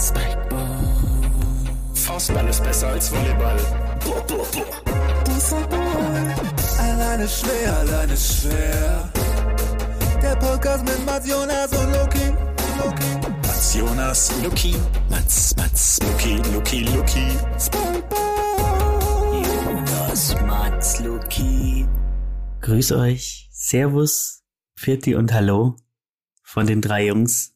Spikeball. Faustball ist besser als Volleyball. Boah, boah, boah. Alleine schwer, alleine schwer. Der Podcast mit Mats Jonas und Loki. Loki. Mats Jonas, Luki. Mats, Mats, Luki, Luki, Luki. Spikeball. Jonas, Mats, Luki. Grüß euch, Servus, Pfirti und Hallo von den drei Jungs.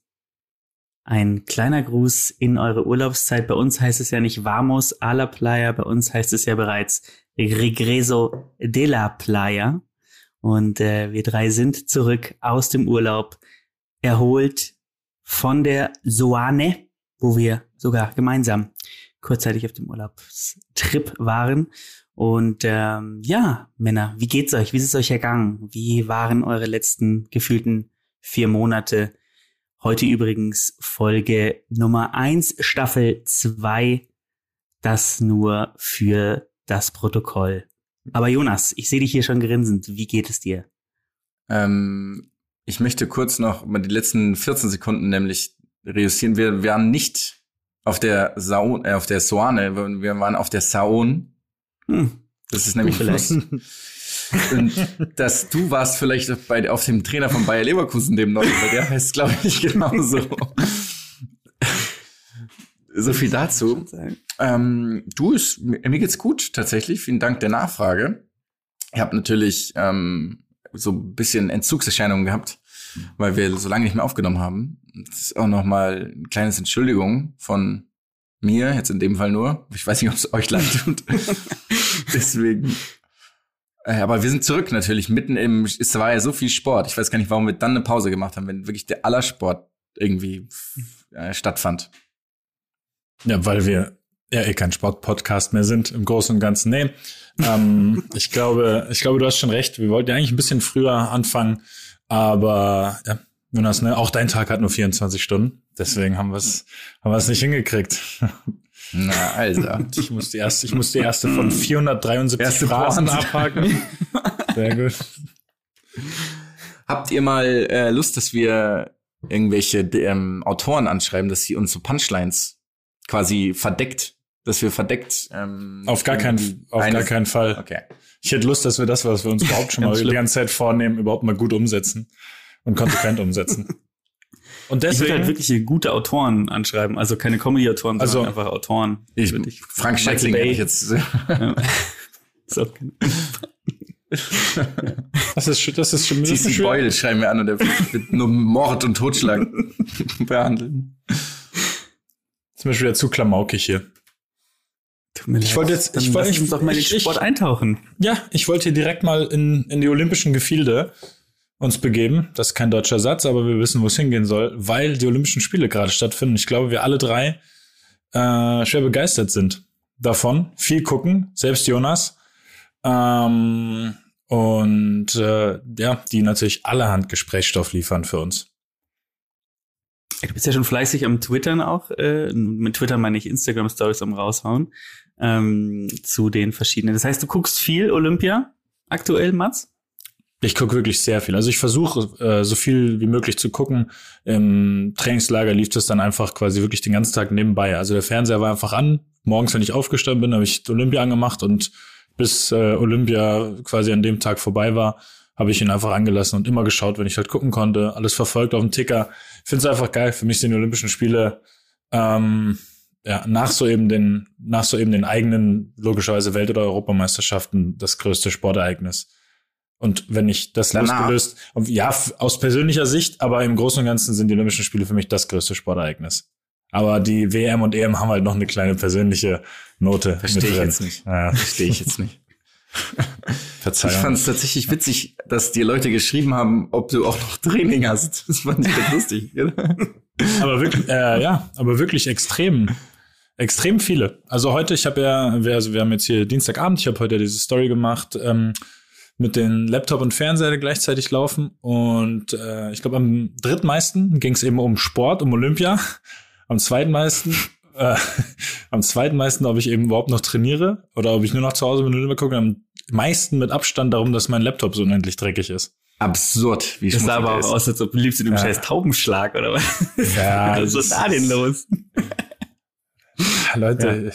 Ein kleiner Gruß in eure Urlaubszeit. Bei uns heißt es ja nicht Vamos a la Playa, bei uns heißt es ja bereits Regreso de la Playa. Und äh, wir drei sind zurück aus dem Urlaub, erholt von der Soane, wo wir sogar gemeinsam kurzzeitig auf dem Urlaubstrip waren. Und ähm, ja, Männer, wie geht's euch? Wie ist es euch ergangen? Wie waren eure letzten gefühlten vier Monate? Heute übrigens Folge Nummer eins, Staffel zwei. Das nur für das Protokoll. Aber Jonas, ich sehe dich hier schon grinsend. Wie geht es dir? Ähm, ich möchte kurz noch mal die letzten 14 Sekunden nämlich reüssieren. Wir waren nicht auf der Saon, äh, auf der Soane, wir waren auf der Saon. Hm, Das ist nämlich vielleicht. Und dass du warst vielleicht bei, auf dem Trainer von Bayer Leverkusen dem neuen, weil der heißt, glaube ich, genauso. so viel dazu. Ähm, du, ist, mir geht's gut, tatsächlich. Vielen Dank der Nachfrage. Ich habe natürlich ähm, so ein bisschen Entzugserscheinungen gehabt, weil wir so lange nicht mehr aufgenommen haben. Das ist auch noch mal ein kleines Entschuldigung von mir, jetzt in dem Fall nur. Ich weiß nicht, ob es euch leid tut. Deswegen. Äh, Aber wir sind zurück natürlich, mitten im, es war ja so viel Sport. Ich weiß gar nicht, warum wir dann eine Pause gemacht haben, wenn wirklich der aller Sport irgendwie äh, stattfand. Ja, weil wir ja eh kein Sportpodcast mehr sind im Großen und Ganzen. Nee, ähm, ich glaube, ich glaube, du hast schon recht. Wir wollten ja eigentlich ein bisschen früher anfangen, aber ja, Jonas, ne, auch dein Tag hat nur 24 Stunden. Deswegen haben wir es haben wir es nicht hingekriegt. Na, Alter. Ich muss die erste, ich muss die erste von 473 Erste Phrasen abhaken. Sehr gut. Habt ihr mal äh, Lust, dass wir irgendwelche ähm, Autoren anschreiben, dass sie uns so Punchlines quasi verdeckt, dass wir verdeckt ähm, Auf gar keinen, auf gar keinen Fall. Okay. Ich hätte Lust, dass wir das, was wir uns überhaupt schon mal die ganze Zeit vornehmen, überhaupt mal gut umsetzen und konsequent umsetzen. Und Ich würde deswegen, halt wirklich gute Autoren anschreiben, also keine Comedy-Autoren, Also, sondern einfach Autoren. Ich, ich- Frank Schätzling hätte ich jetzt. So, das ist, schon- das ist schon, CC. Boyle schreiben wir an und der wird nur Mord und Totschlag behandeln. Ist mir schon wieder zu klamaukig hier. Tut mir Ich leid. wollte jetzt- ich wollte- uns doch mal in den ich- ich- Sport eintauchen. Ja, ich wollte hier direkt mal in, in die olympischen Gefilde uns begeben. Das ist kein deutscher Satz, aber wir wissen, wo es hingehen soll, weil die Olympischen Spiele gerade stattfinden. Ich glaube, wir alle drei äh, schwer begeistert sind davon. Viel gucken, selbst Jonas. Ähm, und äh, ja, die natürlich allerhand Gesprächsstoff liefern für uns. Du bist ja schon fleißig am Twittern auch. Äh, mit Twitter meine ich Instagram-Stories am raushauen. Ähm, zu den verschiedenen. Das heißt, du guckst viel Olympia aktuell, Mats? Ich gucke wirklich sehr viel. Also ich versuche äh, so viel wie möglich zu gucken. Im Trainingslager lief das dann einfach quasi wirklich den ganzen Tag nebenbei. Also der Fernseher war einfach an. Morgens, wenn ich aufgestanden bin, habe ich Olympia angemacht und bis äh, Olympia quasi an dem Tag vorbei war, habe ich ihn einfach angelassen und immer geschaut, wenn ich halt gucken konnte. Alles verfolgt auf dem Ticker. Finde es einfach geil. Für mich sind die Olympischen Spiele ähm, ja, nach so eben den, nach so eben den eigenen, logischerweise Welt- oder Europameisterschaften das größte Sportereignis. Und wenn ich das Danach. losgelöst, ja, aus persönlicher Sicht, aber im Großen und Ganzen sind die Olympischen Spiele für mich das größte Sportereignis. Aber die WM und EM haben halt noch eine kleine persönliche Note. Verstehe ich jetzt nicht. Ja, Verstehe ich jetzt nicht. Verzeihung. Ich fand es tatsächlich witzig, dass die Leute geschrieben haben, ob du auch noch Training hast. Das fand ich ganz lustig. aber wirklich, äh, ja, aber wirklich extrem, extrem viele. Also heute, ich habe ja, wir, also wir haben jetzt hier Dienstagabend, ich habe heute diese Story gemacht ähm, mit den Laptop und Fernseher gleichzeitig laufen und äh, ich glaube am drittmeisten ging es eben um Sport, um Olympia. Am zweitmeisten, äh, am zweitmeisten, ob ich eben überhaupt noch trainiere oder ob ich nur noch zu Hause mit Olympia gucke. Am meisten mit Abstand darum, dass mein Laptop so unendlich dreckig ist. Absurd, wie Das sah aber auch ist. aus, als ob du liebst in dem Ja. scheiß Taubenschlag oder was? Ja, Was ist da denn los? Leute,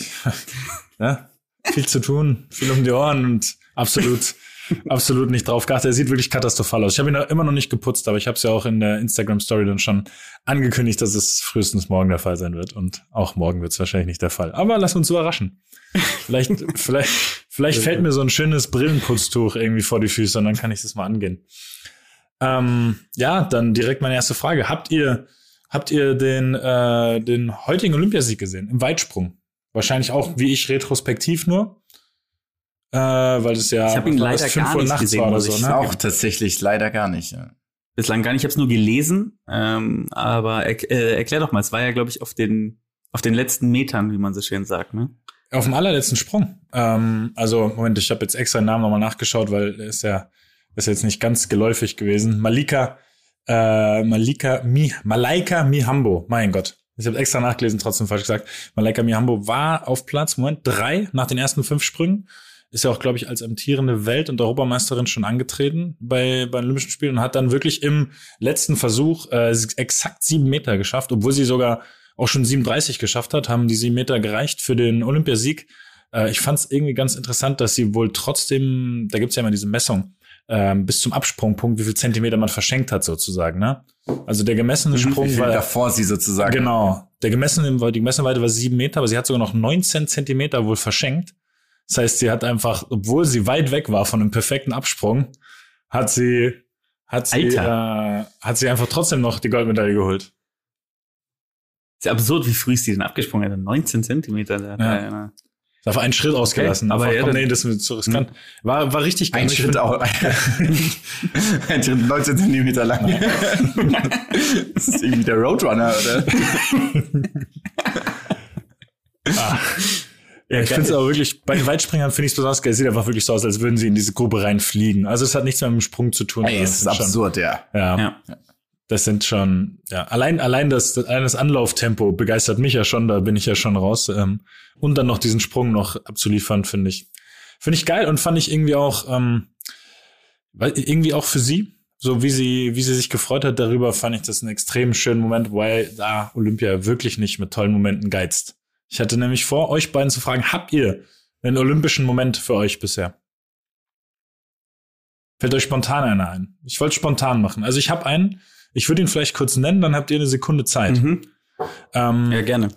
ja. viel zu tun, viel um die Ohren und absolut, absolut nicht drauf geachtet. Er sieht wirklich katastrophal aus. Ich habe ihn immer noch nicht geputzt, aber ich habe es ja auch in der Instagram-Story dann schon angekündigt, dass es frühestens morgen der Fall sein wird. Und auch morgen wird es wahrscheinlich nicht der Fall. Aber lass uns überraschen. Vielleicht, vielleicht, vielleicht fällt mir so ein schönes Brillenputztuch irgendwie vor die Füße und dann kann ich das mal angehen. Ähm, ja, dann direkt meine erste Frage. Habt ihr, habt ihr den, äh, den heutigen Olympiasieg gesehen? Im Weitsprung? Wahrscheinlich auch, wie ich, retrospektiv nur. Äh, weil es ja Ich hab ihn leider gar Uhr nicht nachts gesehen, muss so, ich ne? Auch tatsächlich leider gar nicht. Ja. Bislang gar nicht. Ich habe es nur gelesen. Ähm, aber er, äh, erklär doch mal. Es war ja, glaube ich, auf den auf den letzten Metern, wie man so schön sagt, ne? Auf dem allerletzten Sprung. Ähm, also, Moment, ich habe jetzt extra den Namen nochmal nachgeschaut, weil er ist ja ist jetzt nicht ganz geläufig gewesen. Malika, äh, Malika, Mi, Malaika Mihambo, mein Gott. Ich habe extra nachgelesen, trotzdem falsch gesagt. Malaika Mihambo war auf Platz, Moment, drei nach den ersten fünf Sprüngen. Ist ja auch, glaube ich, als amtierende Welt- und Europameisterin schon angetreten bei, bei den Olympischen Spielen und hat dann wirklich im letzten Versuch äh, exakt sieben Meter geschafft, obwohl sie sogar auch schon 37 geschafft hat, haben die sieben Meter gereicht für den Olympiasieg. Äh, ich fand es irgendwie ganz interessant, dass sie wohl trotzdem, da gibt's ja immer diese Messung, ähm, bis zum Absprungpunkt, wie viel Zentimeter man verschenkt hat sozusagen. Ne? Also der gemessene Sprung Wie viel war davor sie sozusagen. genau der gemessene, die gemessene Weite war sieben Meter, aber sie hat sogar noch 19 Zentimeter wohl verschenkt. Das heißt, sie hat einfach, obwohl sie weit weg war von einem perfekten Absprung, hat sie hat sie äh, hat sie einfach trotzdem noch die Goldmedaille geholt. Ist ja absurd, wie früh ist die denn abgesprungen? hat. 19 Zentimeter. Da, Ja. da, Ist einfach einen Schritt ausgelassen. aber aber ja, komm, nee, das ist zu riskant. War, war richtig Ein Ich Schritt auch. Ein Schritt 19 Zentimeter lang. das ist irgendwie der Roadrunner, oder? Ja, ich finde es aber wirklich, bei den Weitspringern finde ich es besonders geil. Es sieht einfach wirklich so aus, als würden sie in diese Grube reinfliegen. Also es hat nichts mehr mit dem Sprung zu tun. Ey, es ist sind schon- absurd, ja. Ja, ja. das sind schon, ja, allein, allein das, allein das Anlauftempo begeistert mich ja schon, da bin ich ja schon raus. Ähm, und dann noch diesen Sprung noch abzuliefern, finde ich, finde ich geil und fand ich irgendwie auch, ähm, weil, irgendwie auch für sie, so wie sie, wie sie sich gefreut hat darüber, fand ich das einen extrem schönen Moment, weil da Olympia wirklich nicht mit tollen Momenten geizt. Ich hatte nämlich vor, euch beiden zu fragen, habt ihr einen olympischen Moment für euch bisher? Fällt euch spontan einer ein? Ich wollte spontan machen. Also ich habe einen, ich würde ihn vielleicht kurz nennen, dann habt ihr eine Sekunde Zeit. Mhm. Ähm, ja, gerne.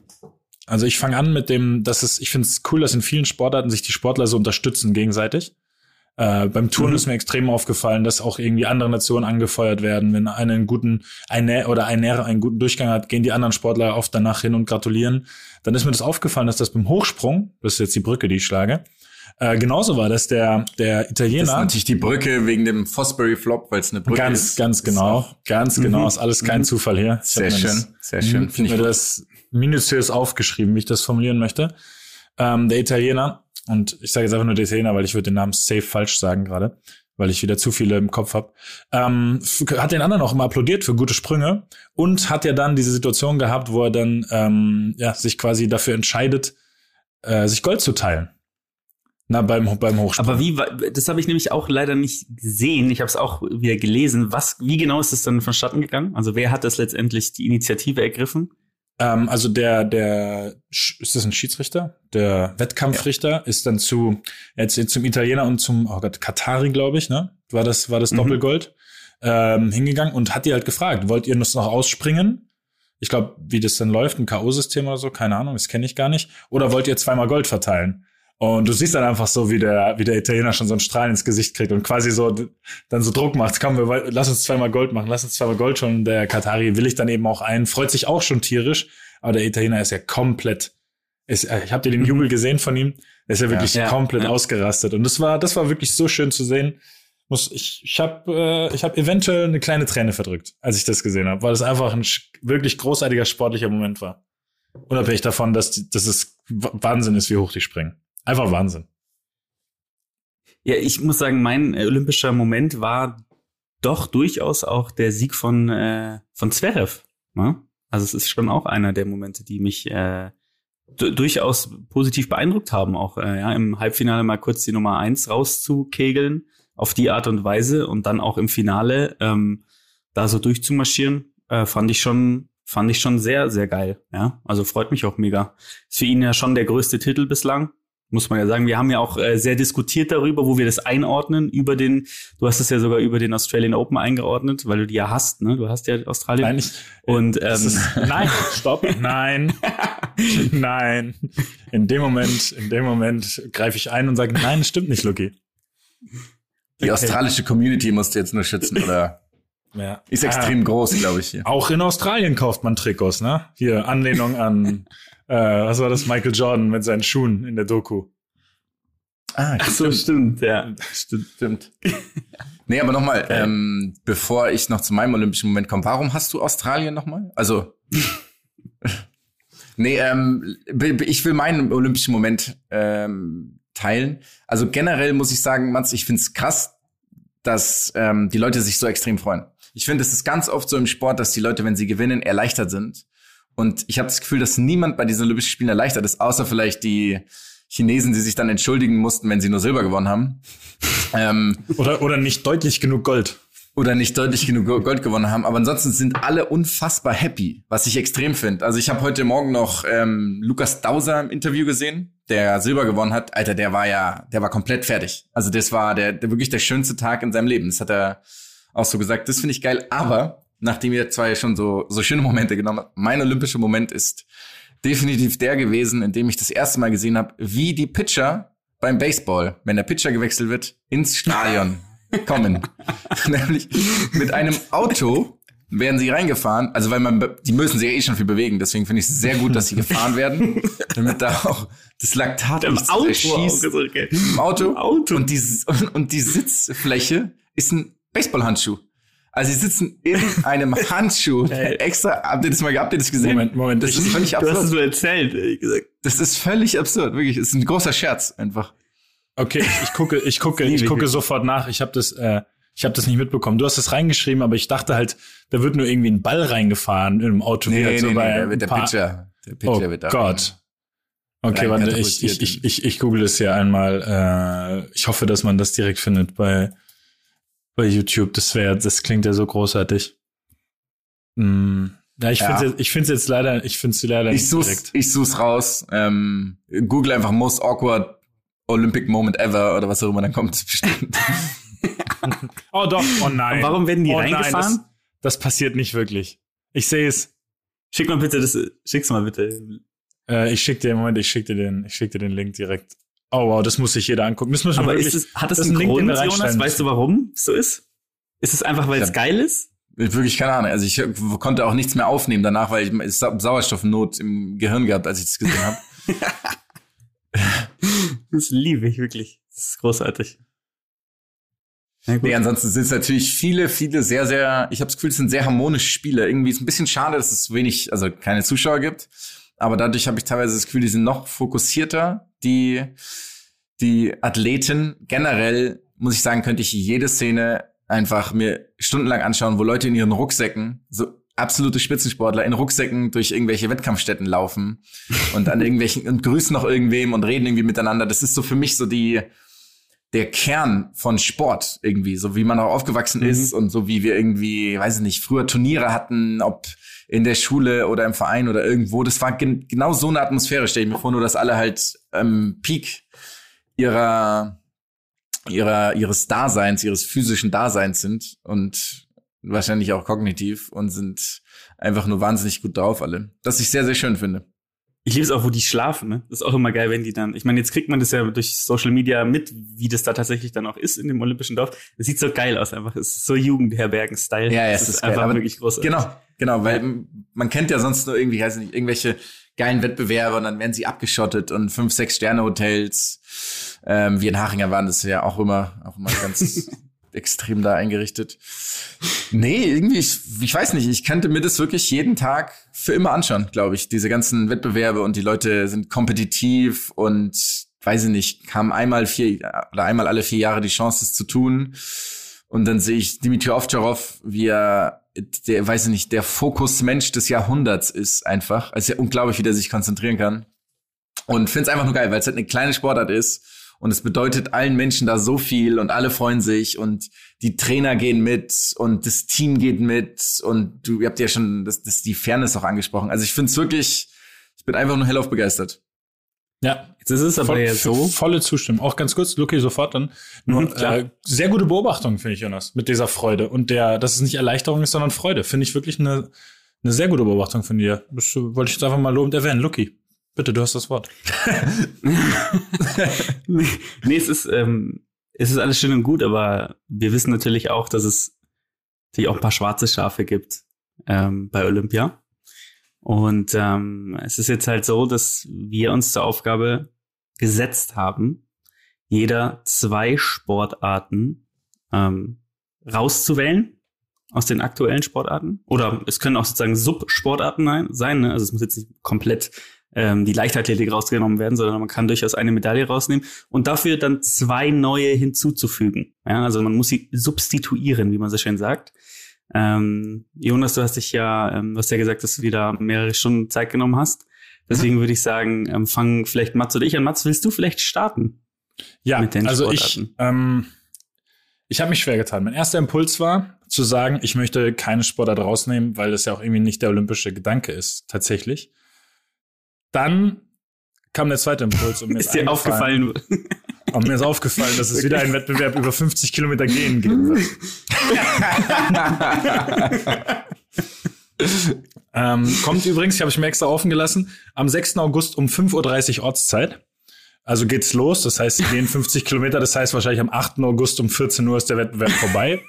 also ich fange an mit dem, dass es, ich finde es cool, dass in vielen Sportarten sich die Sportler so unterstützen gegenseitig. Äh, beim Touren Mhm. ist mir extrem aufgefallen, dass auch irgendwie andere Nationen angefeuert werden. Wenn einer einen guten eine oder eine einen guten Durchgang hat, gehen die anderen Sportler oft danach hin und gratulieren. Dann ist mir das aufgefallen, dass das beim Hochsprung, das ist jetzt die Brücke, die ich schlage, äh, genauso war, dass der der Das Italiener ist natürlich die Brücke wegen dem Fosbury Flop, weil es eine Brücke ganz ist. ganz genau, auch ganz genau, ist alles kein Zufall hier. Ich Sehr mir schön, das- sehr schön. Mhm, mir ich gut. das minutiös aufgeschrieben, wie ich das formulieren möchte. Ähm, der Italiener, und ich sage jetzt einfach nur der Italiener, weil ich würde den Namen safe falsch sagen gerade, weil ich wieder zu viele im Kopf habe, ähm, hat den anderen auch immer applaudiert für gute Sprünge und hat ja dann diese Situation gehabt, wo er dann ähm, ja, sich quasi dafür entscheidet, äh, sich Gold zu teilen. Na, beim, beim Hochsprung. Aber wie, das habe ich nämlich auch leider nicht gesehen. Ich habe es auch wieder gelesen. Was, wie genau ist es dann vonstatten gegangen? Also wer hat das letztendlich die Initiative ergriffen? Ähm, also der, der, ist das ein Schiedsrichter? Der Wettkampfrichter ist dann zu, jetzt zum Italiener und zum, oh Gott, Katari, glaube ich, ne? War das, war das Mhm. Doppelgold, ähm, hingegangen und hat die halt gefragt, wollt ihr das noch ausspringen? Ich glaube, wie das dann läuft, ein K.O.-System oder so, keine Ahnung, das kenne ich gar nicht. Oder wollt ihr zweimal Gold verteilen? Und du siehst dann einfach so, wie der, wie der Italiener schon so einen Strahl ins Gesicht kriegt und quasi so dann so Druck macht. Komm, wir, lass uns zweimal Gold machen, lass uns zweimal Gold schon. Der Katari will ich dann eben auch ein, freut sich auch schon tierisch, aber der Italiener ist ja komplett. Ist, äh, ich habe dir den Jubel gesehen von ihm. Der ist ja wirklich Ja, komplett ja. ausgerastet. Und das war, das war wirklich so schön zu sehen. Muss ich, ich habe, äh, ich habe eventuell eine kleine Träne verdrückt, als ich das gesehen habe, weil es einfach ein wirklich großartiger sportlicher Moment war. Unabhängig davon, dass, dass es Wahnsinn ist, wie hoch die springen. Einfach Wahnsinn. Ja, ich muss sagen, mein äh, olympischer Moment war doch durchaus auch der Sieg von, äh, von Zverev. Ne? Also es ist schon auch einer der Momente, die mich äh, du- durchaus positiv beeindruckt haben, auch äh, ja, im Halbfinale mal kurz die Nummer eins rauszukegeln auf die Art und Weise und dann auch im Finale ähm, da so durchzumarschieren, äh, fand ich schon fand ich schon sehr, sehr geil. Ja, also freut mich auch mega. Ist für ihn ja schon der größte Titel bislang muss man ja sagen. Wir haben ja auch äh, sehr diskutiert darüber, wo wir das einordnen, über den, du hast es ja sogar über den Australian Open eingeordnet, weil du die ja hast, ne? Du hast ja Australien. Nein, ich, und ähm, ist, nein, stopp, nein, nein. In dem Moment, in dem Moment greife ich ein und sage, nein, das stimmt nicht, Lucky. Die okay. australische Community musst du jetzt nur schützen, oder? Ja. Ist extrem ah, groß, glaube ich. Hier. Auch in Australien kauft man Trikots, ne? Hier, Anlehnung an äh, was war das? Michael Jordan mit seinen Schuhen in der Doku. Ah, Ach so, stimmt, ja. Stimmt, stimmt. nee, aber nochmal, okay. ähm, bevor ich noch zu meinem olympischen Moment komme, warum hast du Australien nochmal? Also, nee, ähm, ich will meinen olympischen Moment ähm, teilen. Also generell muss ich sagen, Mats, ich find's krass, dass ähm, die Leute sich so extrem freuen. Ich finde, es ist ganz oft so im Sport, dass die Leute, wenn sie gewinnen, erleichtert sind. Und ich habe das Gefühl, dass niemand bei diesen Olympischen Spielen erleichtert ist, außer vielleicht die Chinesen, die sich dann entschuldigen mussten, wenn sie nur Silber gewonnen haben. ähm, oder, oder nicht deutlich genug Gold. Oder nicht deutlich genug Gold gewonnen haben. Aber ansonsten sind alle unfassbar happy, was ich extrem finde. Also ich habe heute Morgen noch ähm, Lukas Dauser im Interview gesehen, der Silber gewonnen hat. Alter, der war ja, der war komplett fertig. Also das war der, der wirklich der schönste Tag in seinem Leben. Das hat er auch so gesagt. Das finde ich geil. Aber nachdem ihr zwei schon so, so schöne Momente genommen habt, mein olympischer Moment ist definitiv der gewesen, in dem ich das erste Mal gesehen habe, wie die Pitcher beim Baseball, wenn der Pitcher gewechselt wird, ins Stadion kommen. Nämlich mit einem Auto werden sie reingefahren, also weil man, die müssen sich ja eh schon viel bewegen, deswegen finde ich es sehr gut, dass sie gefahren werden, damit da auch das Laktat Im Auto schießt. Im Auto. Im Auto. Und die, und, und die Sitzfläche ist ein Baseballhandschuh. Also sie sitzen in einem Handschuh extra. Habt ihr das mal habt ihr das gesehen? Moment, Moment. Das ist völlig absurd. Du hast es nur erzählt, ehrlich gesagt. Das ist völlig absurd, wirklich. Das ist ein großer Scherz einfach. Okay, ich gucke, ich gucke, ich gucke sofort nach. Ich habe das, äh, ich habe das nicht mitbekommen. Du hast das reingeschrieben, aber ich dachte halt, da wird nur irgendwie ein Ball reingefahren in einem Auto. Nee, nee, so nee, bei nee, der, der Pitcher. Der Pitcher oh wird da Gott. Okay, warte, ich, ich, ich, ich, ich google das ja einmal. Äh, ich hoffe, dass man das direkt findet bei bei YouTube. Das wäre, das klingt ja so großartig. Hm. Ja, ich finde es ich find's jetzt leider, ich finde sie leider ich nicht such's, direkt. Ich such's raus. Ähm, Google einfach most awkward Olympic moment ever oder was auch immer dann kommt. Bestimmt. oh doch, oh nein. Und warum werden die oh reingefahren? Nein, das, das, passiert nicht wirklich. Ich sehe es. Schick mal bitte das, schick's mal bitte. Äh, ich schick dir, Moment, ich schick dir den, ich schick dir den Link direkt. Oh wow, das muss sich jeder angucken. Das Aber ist es, hat es einen Grund, Jonas? Weißt du, warum es so ist? Ist es einfach, weil es geil ist? Wirklich keine Ahnung. Also ich konnte auch nichts mehr aufnehmen danach, weil ich Sauerstoffnot im Gehirn gehabt, als ich das gesehen habe. das liebe ich wirklich. Das ist großartig. Ja, nee, ansonsten sind es natürlich viele, viele sehr, sehr, ich habe das Gefühl, es sind sehr harmonische Spiele. Irgendwie ist ein bisschen schade, dass es wenig, also keine Zuschauer gibt. Aber dadurch habe ich teilweise das Gefühl, die sind noch fokussierter. Die, die Athleten generell, muss ich sagen, könnte ich jede Szene einfach mir stundenlang anschauen, wo Leute in ihren Rucksäcken, so absolute Spitzensportler in Rucksäcken durch irgendwelche Wettkampfstätten laufen und an irgendwelchen und grüßen noch irgendwem und reden irgendwie miteinander. Das ist so für mich so die der Kern von Sport irgendwie, so wie man auch aufgewachsen mhm. ist und so wie wir irgendwie, weiß ich nicht, früher Turniere hatten, ob in der Schule oder im Verein oder irgendwo. Das war gen genau so eine Atmosphäre, stelle ich mir vor, nur dass alle halt ähm, Peak ihrer, ihrer, ihres Daseins, ihres physischen Daseins sind und wahrscheinlich auch kognitiv und sind einfach nur wahnsinnig gut drauf alle. Das ich sehr, sehr schön finde. Ich liebe es auch, wo die schlafen, ne? Das ist auch immer geil, wenn die dann, ich meine, jetzt kriegt man das ja durch Social Media mit, wie das da tatsächlich dann auch ist in dem Olympischen Dorf. Das sieht so geil aus einfach. Es ist so Jugendherbergen-Style. Ja, ja, es ist, ist einfach geil. wirklich großartig. Genau, genau, weil man kennt ja sonst nur irgendwie, weiß nicht, irgendwelche geilen Wettbewerbe und dann werden sie abgeschottet und fünf, sechs Sterne Hotels. Ähm, wir in Hachinger waren das ja auch immer, auch immer ganz extrem da eingerichtet. Nee, irgendwie, ich, ich weiß nicht, ich könnte mir das wirklich jeden Tag für immer anschauen, glaube ich. Diese ganzen Wettbewerbe und die Leute sind kompetitiv und weiß ich nicht, haben einmal vier oder einmal alle vier Jahre die Chance, das zu tun. Und dann sehe ich Dimitri Ovtcharov, wie er, der, weiß ich nicht, der Fokusmensch des Jahrhunderts ist einfach. Also ja unglaublich, wie der sich konzentrieren kann. Und finde es einfach nur geil, weil es halt eine kleine Sportart ist Und es bedeutet allen Menschen da so viel und alle freuen sich und die Trainer gehen mit und das Team geht mit und du ihr habt ja schon das, das die Fairness auch angesprochen. Also ich finde es wirklich, ich bin einfach nur hellauf begeistert. Ja, Jetzt ist es aber voll, ja so. volle Zustimmung. Auch ganz kurz, Luki, sofort dann. Nur, Mhm, äh, sehr gute Beobachtung, finde ich, Jonas, mit dieser Freude. Und der, dass es nicht Erleichterung ist, sondern Freude. Finde ich wirklich eine, eine sehr gute Beobachtung von dir. Das äh, wollte ich jetzt einfach mal lobend erwähnen. Luki, bitte, du hast das Wort. nee, es ist, ähm, es ist alles schön und gut, aber wir wissen natürlich auch, dass es natürlich auch ein paar schwarze Schafe gibt ähm, bei Olympia. Und ähm, es ist jetzt halt so, dass wir uns zur Aufgabe gesetzt haben, jeder zwei Sportarten ähm, rauszuwählen aus den aktuellen Sportarten. Oder es können auch sozusagen Subsportarten ein- sein. Ne? Also es muss jetzt nicht komplett ähm, die Leichtathletik rausgenommen werden, sondern man kann durchaus eine Medaille rausnehmen und dafür dann zwei neue hinzuzufügen. Ja, also man muss sie substituieren, wie man so schön sagt. Ähm, Jonas, du hast dich ja, ähm, du hast ja gesagt, dass du dir da mehrere Stunden Zeit genommen hast. Deswegen würde ich sagen, ähm, fangen vielleicht Mats oder ich an. Mats, willst du vielleicht starten? Ja, mit den also ich, ähm, ich habe mich schwer getan. Mein erster Impuls war zu sagen, ich möchte keine Sportart rausnehmen, weil das ja auch irgendwie nicht der olympische Gedanke ist, tatsächlich. Dann kam der zweite Impuls und mir ist, Ist dir aufgefallen? Und mir ist aufgefallen, dass es wieder einen Wettbewerb über 50 Kilometer gehen geben wird. ähm, kommt übrigens, ich habe ich mir extra offen gelassen, am 6. August um 5.30 Uhr Ortszeit. Also geht's los, das heißt, es gehen 50 Kilometer, das heißt wahrscheinlich am 8. August um 14 Uhr ist der Wettbewerb vorbei.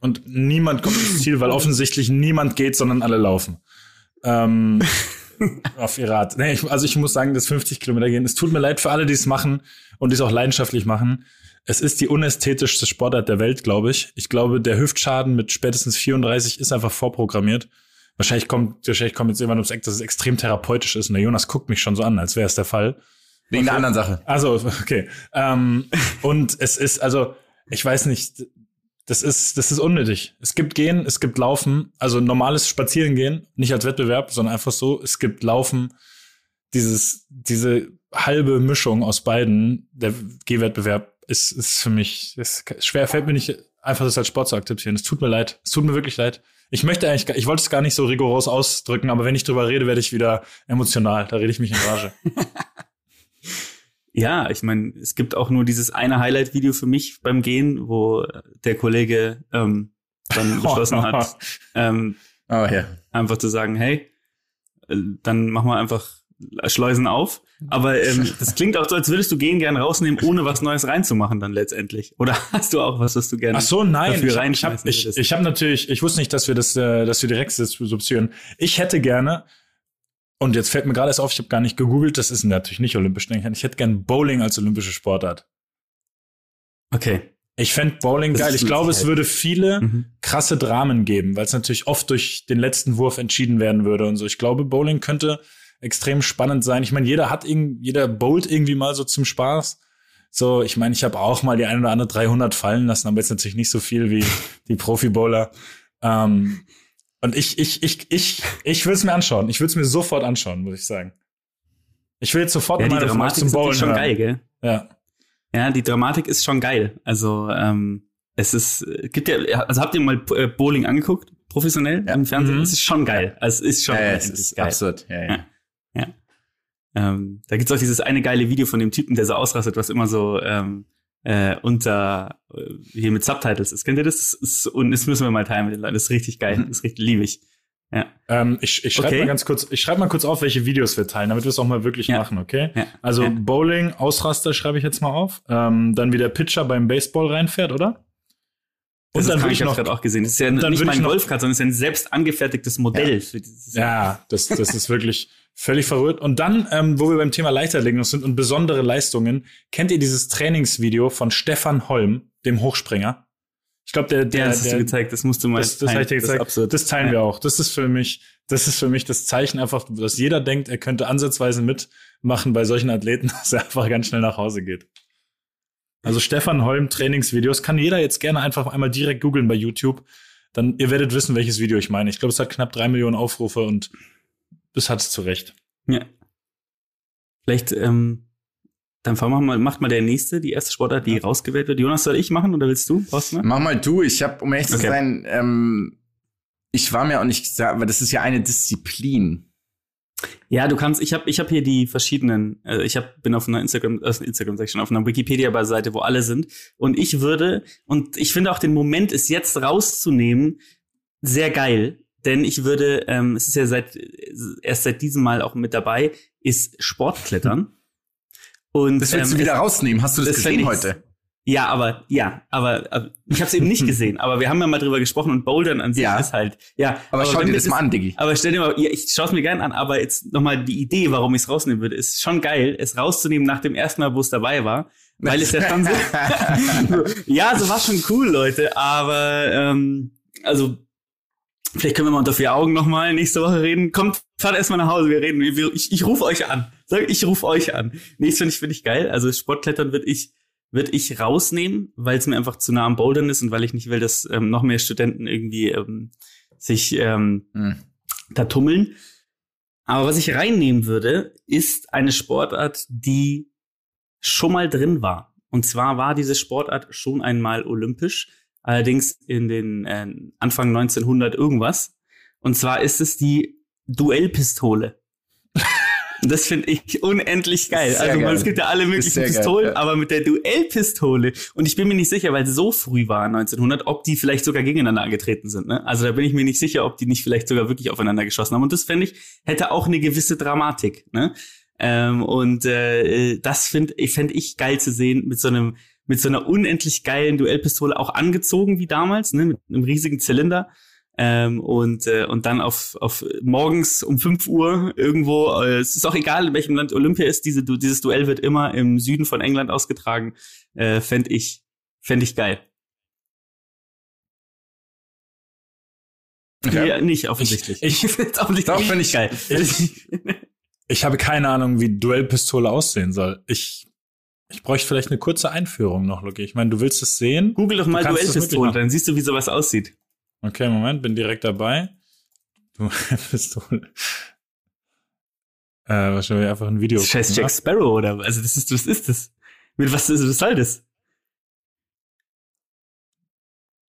Und niemand kommt ins Ziel, weil offensichtlich niemand geht, sondern alle laufen. Ähm, auf ihr Rad. Nee, ich, also ich muss sagen, das 50 Kilometer gehen. Es tut mir leid für alle, die es machen und die es auch leidenschaftlich machen. Es ist die unästhetischste Sportart der Welt, glaube ich. Ich glaube, der Hüftschaden mit spätestens 34 ist einfach vorprogrammiert. Wahrscheinlich kommt, wahrscheinlich kommt jetzt jemand ums Eck, dass es extrem therapeutisch ist. Und der Jonas guckt mich schon so an, als wäre es der Fall. Wegen der anderen Sache. Also, okay. Ähm, und es ist, also, ich weiß nicht, das ist, das ist unnötig. Es gibt Gehen, es gibt Laufen, also normales Spazierengehen, nicht als Wettbewerb, sondern einfach so. Es gibt Laufen, dieses, diese halbe Mischung aus beiden, der Gehwettbewerb ist, ist für mich, ist schwer, fällt mir nicht einfach das als Sport zu akzeptieren. Es tut mir leid. Es tut mir wirklich leid. Ich möchte eigentlich, ich wollte es gar nicht so rigoros ausdrücken, aber wenn ich drüber rede, werde ich wieder emotional. Da rede ich mich in Rage. Ja, ich meine, es gibt auch nur dieses eine Highlight-Video für mich beim Gehen, wo der Kollege ähm, dann beschlossen hat, ähm, Oh ja. einfach zu sagen, hey, äh, dann machen wir einfach Schleusen auf. Aber ähm, das klingt auch so, als würdest du Gehen gern rausnehmen, ohne was Neues reinzumachen dann letztendlich. Oder hast du auch was, was du gerne Ach so, nein. dafür ich ich ich hab natürlich, ich wusste nicht, dass wir das, äh, dass wir direkt substituieren. Ich hätte gerne, und jetzt fällt mir gerade erst auf, ich habe gar nicht gegoogelt, das ist natürlich nicht olympisch, ich. Hätte gern Bowling als olympische Sportart. Okay. Ich fände Bowling Das geil. Ich glaube, es würde viele Mhm. krasse Dramen geben, weil es natürlich oft durch den letzten Wurf entschieden werden würde und so. Ich glaube, Bowling könnte extrem spannend sein. Ich meine, jeder hat irgend, jeder bowlt irgendwie mal so zum Spaß. So, ich meine, ich habe auch mal die ein oder andere 300 fallen lassen, aber jetzt natürlich nicht so viel wie die Profi-Bowler. Ähm, und ich, ich, ich, ich, ich würde es mir anschauen. Ich würde es mir sofort anschauen, muss ich sagen. Ich will jetzt sofort Ja, die mal Dramatik zum ist Bowlen schon hören. geil, gell? Ja. Ja, die Dramatik ist schon geil. Also ähm, es ist, gibt ja, also habt ihr mal äh, Bowling angeguckt, professionell Ja. im Fernsehen? Mhm. Es ist schon geil. Also es ist schon Ja, ja, es ist geil. absurd. Ja, ja. Ja. Ähm, da gibt's auch dieses eine geile Video von dem Typen, der so ausrastet, was immer so ähm, äh, unter äh, hier mit Subtitles ist. Kennt ihr das? das ist, und das müssen wir mal teilen mit den Leuten. Das ist richtig geil. Mhm. Das ist richtig liebig. Ja. Ähm, ich ich schreibe Okay. mal ganz kurz, ich schreibe mal kurz auf, welche Videos wir teilen, damit wir es auch mal wirklich Ja. machen, okay? Ja. Also. Bowling, Ausraster schreibe ich jetzt mal auf. Ähm, dann wie der Pitcher beim Baseball reinfährt, oder? Das Und dann ist würde ich noch, grad auch gesehen. Das ist ja dann nicht würde mal ich ein noch- Golfkart, sondern es ist ein selbst angefertigtes Modell für dieses. ja, das, das ist wirklich völlig verrückt. Und dann, ähm, wo wir beim Thema Leichtathletik noch sind und besondere Leistungen, kennt ihr dieses Trainingsvideo von Stefan Holm, dem Hochspringer? Ich glaube, der, der, Ja, das hast der, du gezeigt. Das musst du mal. Das, das habe ich dir teilen. gezeigt. Das. Das teilen Ja. wir auch. Das ist für mich, das ist für mich das Zeichen einfach, dass jeder denkt, er könnte ansatzweise mitmachen bei solchen Athleten, dass er einfach ganz schnell nach Hause geht. Also Stefan Holm Trainingsvideos kann jeder jetzt gerne einfach einmal direkt googeln bei YouTube. Dann ihr werdet wissen, welches Video ich meine. Ich glaube, es hat knapp drei Millionen Aufrufe und das hat es zu Recht. Ja. Vielleicht ähm, Dann fahren wir mal, macht mal der nächste, die erste Sportart, die rausgewählt wird. Jonas, soll ich machen oder willst du? Brauchst du Mach mal du. Ich habe, um ehrlich zu Okay. sein, ähm, ich war mir auch nicht gesagt, aber das ist ja eine Disziplin. Ja, du kannst, ich habe ich hab hier die verschiedenen, äh, ich hab, bin auf einer Instagram, äh, Instagram Section, auf einer Wikipedia-Seite, wo alle sind. Und ich würde, und ich finde auch den Moment, es jetzt rauszunehmen, sehr geil. Denn ich würde, ähm, es ist ja seit erst seit diesem Mal auch mit dabei, ist Sportklettern. Und Das willst ähm, du wieder es- rausnehmen. Hast du das, das gesehen heute? Ja, aber ja, aber, aber ich habe es eben nicht gesehen. Aber wir haben ja mal drüber gesprochen und Bouldern an sich Ja. ist halt, ja. Aber, schau wenn dir das mal an, Diggi. aber stell dir mal, ja, ich schaue es mir gerne an, aber jetzt nochmal die Idee, warum ich es rausnehmen würde, ist schon geil, es rauszunehmen nach dem ersten Mal, wo es dabei war. Weil es ja schon so. ja, so war schon cool, Leute, aber ähm, also vielleicht können wir mal unter vier Augen nochmal nächste Woche reden. Kommt, fahrt erstmal nach Hause, wir reden. Wir, ich ich rufe euch an. Sag, ich rufe euch an. Nee, das finde ich, finde ich geil. Also Sportklettern würde ich würde ich rausnehmen, weil es mir einfach zu nah am Bouldern ist und weil ich nicht will, dass ähm, noch mehr Studenten irgendwie ähm, sich ähm, Hm. da tummeln. Aber was ich reinnehmen würde, ist eine Sportart, die schon mal drin war. Und zwar war diese Sportart schon einmal olympisch, allerdings in den äh, Anfang 1900 irgendwas. Und zwar ist es die Duellpistole. Und das finde ich unendlich geil. Sehr also geil. es gibt ja alle möglichen sehr geil, Pistolen, ja. aber mit der Duellpistole. Und ich bin mir nicht sicher, weil es so früh war 1900, ob die vielleicht sogar gegeneinander angetreten sind. Ne? Also da bin ich mir nicht sicher, ob die nicht vielleicht sogar wirklich aufeinander geschossen haben. Und das fände ich hätte auch eine gewisse Dramatik. Ne? Ähm, und äh, das finde ich fänd ich geil zu sehen mit so einem mit so einer unendlich geilen Duellpistole auch angezogen wie damals, ne, mit einem riesigen Zylinder. Ähm, und, äh, und dann auf, auf morgens um 5 Uhr irgendwo, äh, es ist auch egal, in welchem Land Olympia ist, diese, du- dieses Duell wird immer im Süden von England ausgetragen. Äh, Fände ich, fänd ich geil. Okay. Ja, nicht offensichtlich. Ich- ich find's offensichtlich Doch, ich- geil. Ich habe keine Ahnung, wie Duellpistole aussehen soll. Ich, ich bräuchte vielleicht eine kurze Einführung noch, Lucky. Ich meine, du willst es sehen? Google doch mal Duellpistole, dann siehst du, wie sowas aussieht. Okay, Moment, bin direkt dabei. Duellpistole. Äh, wahrscheinlich einfach ein Video. Das ist scheiß gucken, Jack Sparrow oder also das ist was ist das? Mit was ist was soll das?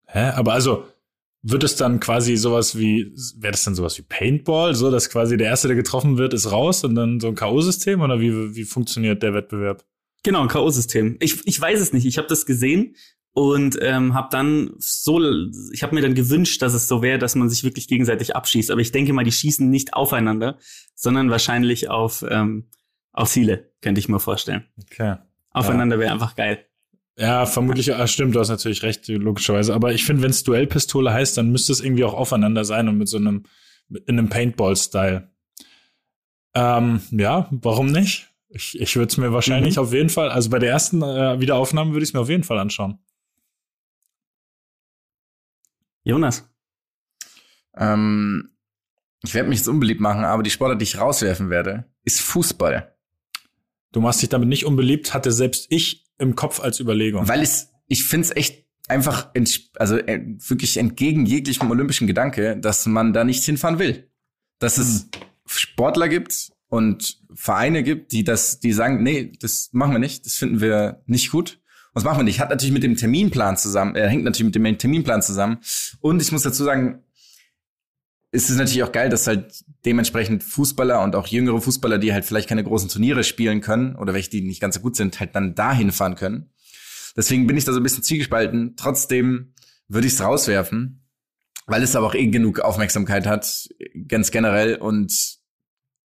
Hä? Aber also, wird es dann quasi sowas wie, wäre das dann sowas wie Paintball? So, dass quasi der Erste, der getroffen wird, ist raus und dann so ein K.O.-System? Oder wie, wie funktioniert der Wettbewerb? Genau, ein K.O.-System. Ich, ich weiß es nicht. Ich habe das gesehen und ähm, habe dann so, ich habe mir dann gewünscht, dass es so wäre, dass man sich wirklich gegenseitig abschießt. Aber ich denke mal, die schießen nicht aufeinander, sondern wahrscheinlich auf ähm, auf Ziele, könnte ich mir vorstellen. Okay. Aufeinander wäre einfach geil. Ja, vermutlich, ah, stimmt, du hast natürlich recht, logischerweise. Aber ich finde, wenn es Duellpistole heißt, dann müsste es irgendwie auch aufeinander sein und mit so einem, in einem Paintball-Style. Ähm, ja, warum nicht? Ich, ich würde es mir wahrscheinlich Mhm. auf jeden Fall, also bei der ersten äh, Wiederaufnahme würde ich es mir auf jeden Fall anschauen. Jonas. Ähm, ich werde mich jetzt unbeliebt machen, aber die Sportart, die ich rauswerfen werde, ist Fußball. Du machst dich damit nicht unbeliebt, hatte selbst ich im Kopf als Überlegung. Weil es, ich finde es echt einfach, also äh, wirklich entgegen jeglichem olympischen Gedanke, dass man da nicht hinfahren will. Dass es Sportler gibt und Vereine gibt, die das, die sagen, nee, das machen wir nicht, das finden wir nicht gut. Das machen wir nicht. Hat natürlich mit dem Terminplan zusammen, äh, hängt natürlich mit dem Terminplan zusammen. Und ich muss dazu sagen, es ist natürlich auch geil, dass halt dementsprechend Fußballer und auch jüngere Fußballer, die halt vielleicht keine großen Turniere spielen können oder welche, die nicht ganz so gut sind, halt dann dahin fahren können. Deswegen bin ich da so ein bisschen zwiegespalten. Trotzdem würde ich es rauswerfen, weil es aber auch eh genug Aufmerksamkeit hat, ganz generell und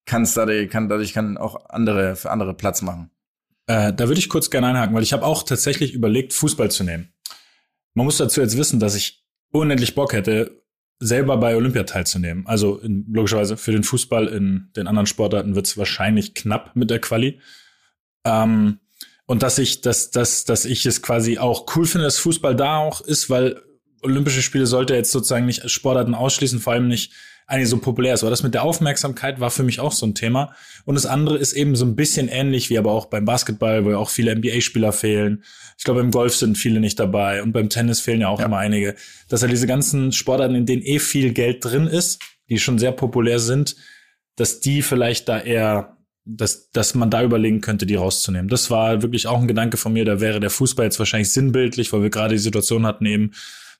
kann es dadurch, kann dadurch kann auch andere für andere Platz machen. Äh, da würde ich kurz gerne einhaken, weil ich habe auch tatsächlich überlegt, Fußball zu nehmen. Man muss dazu jetzt wissen, dass ich unendlich Bock hätte, selber bei Olympia teilzunehmen. Also in, logischerweise für den Fußball in den anderen Sportarten wird es wahrscheinlich knapp mit der Quali. Ähm, und dass ich, dass, dass, dass ich es quasi auch cool finde, dass Fußball da auch ist, weil Olympische Spiele sollte jetzt sozusagen nicht Sportarten ausschließen, vor allem nicht eigentlich so populär ist. Aber das mit der Aufmerksamkeit war für mich auch so ein Thema. Und das andere ist eben so ein bisschen ähnlich wie aber auch beim Basketball, wo ja auch viele NBA-Spieler fehlen. Ich glaube, im Golf sind viele nicht dabei und beim Tennis fehlen ja auch Ja. immer einige. Dass ja diese ganzen Sportarten, in denen eh viel Geld drin ist, die schon sehr populär sind, dass die vielleicht da eher dass, dass man da überlegen könnte, die rauszunehmen. Das war wirklich auch ein Gedanke von mir. Da wäre der Fußball jetzt wahrscheinlich sinnbildlich, weil wir gerade die Situation hatten eben,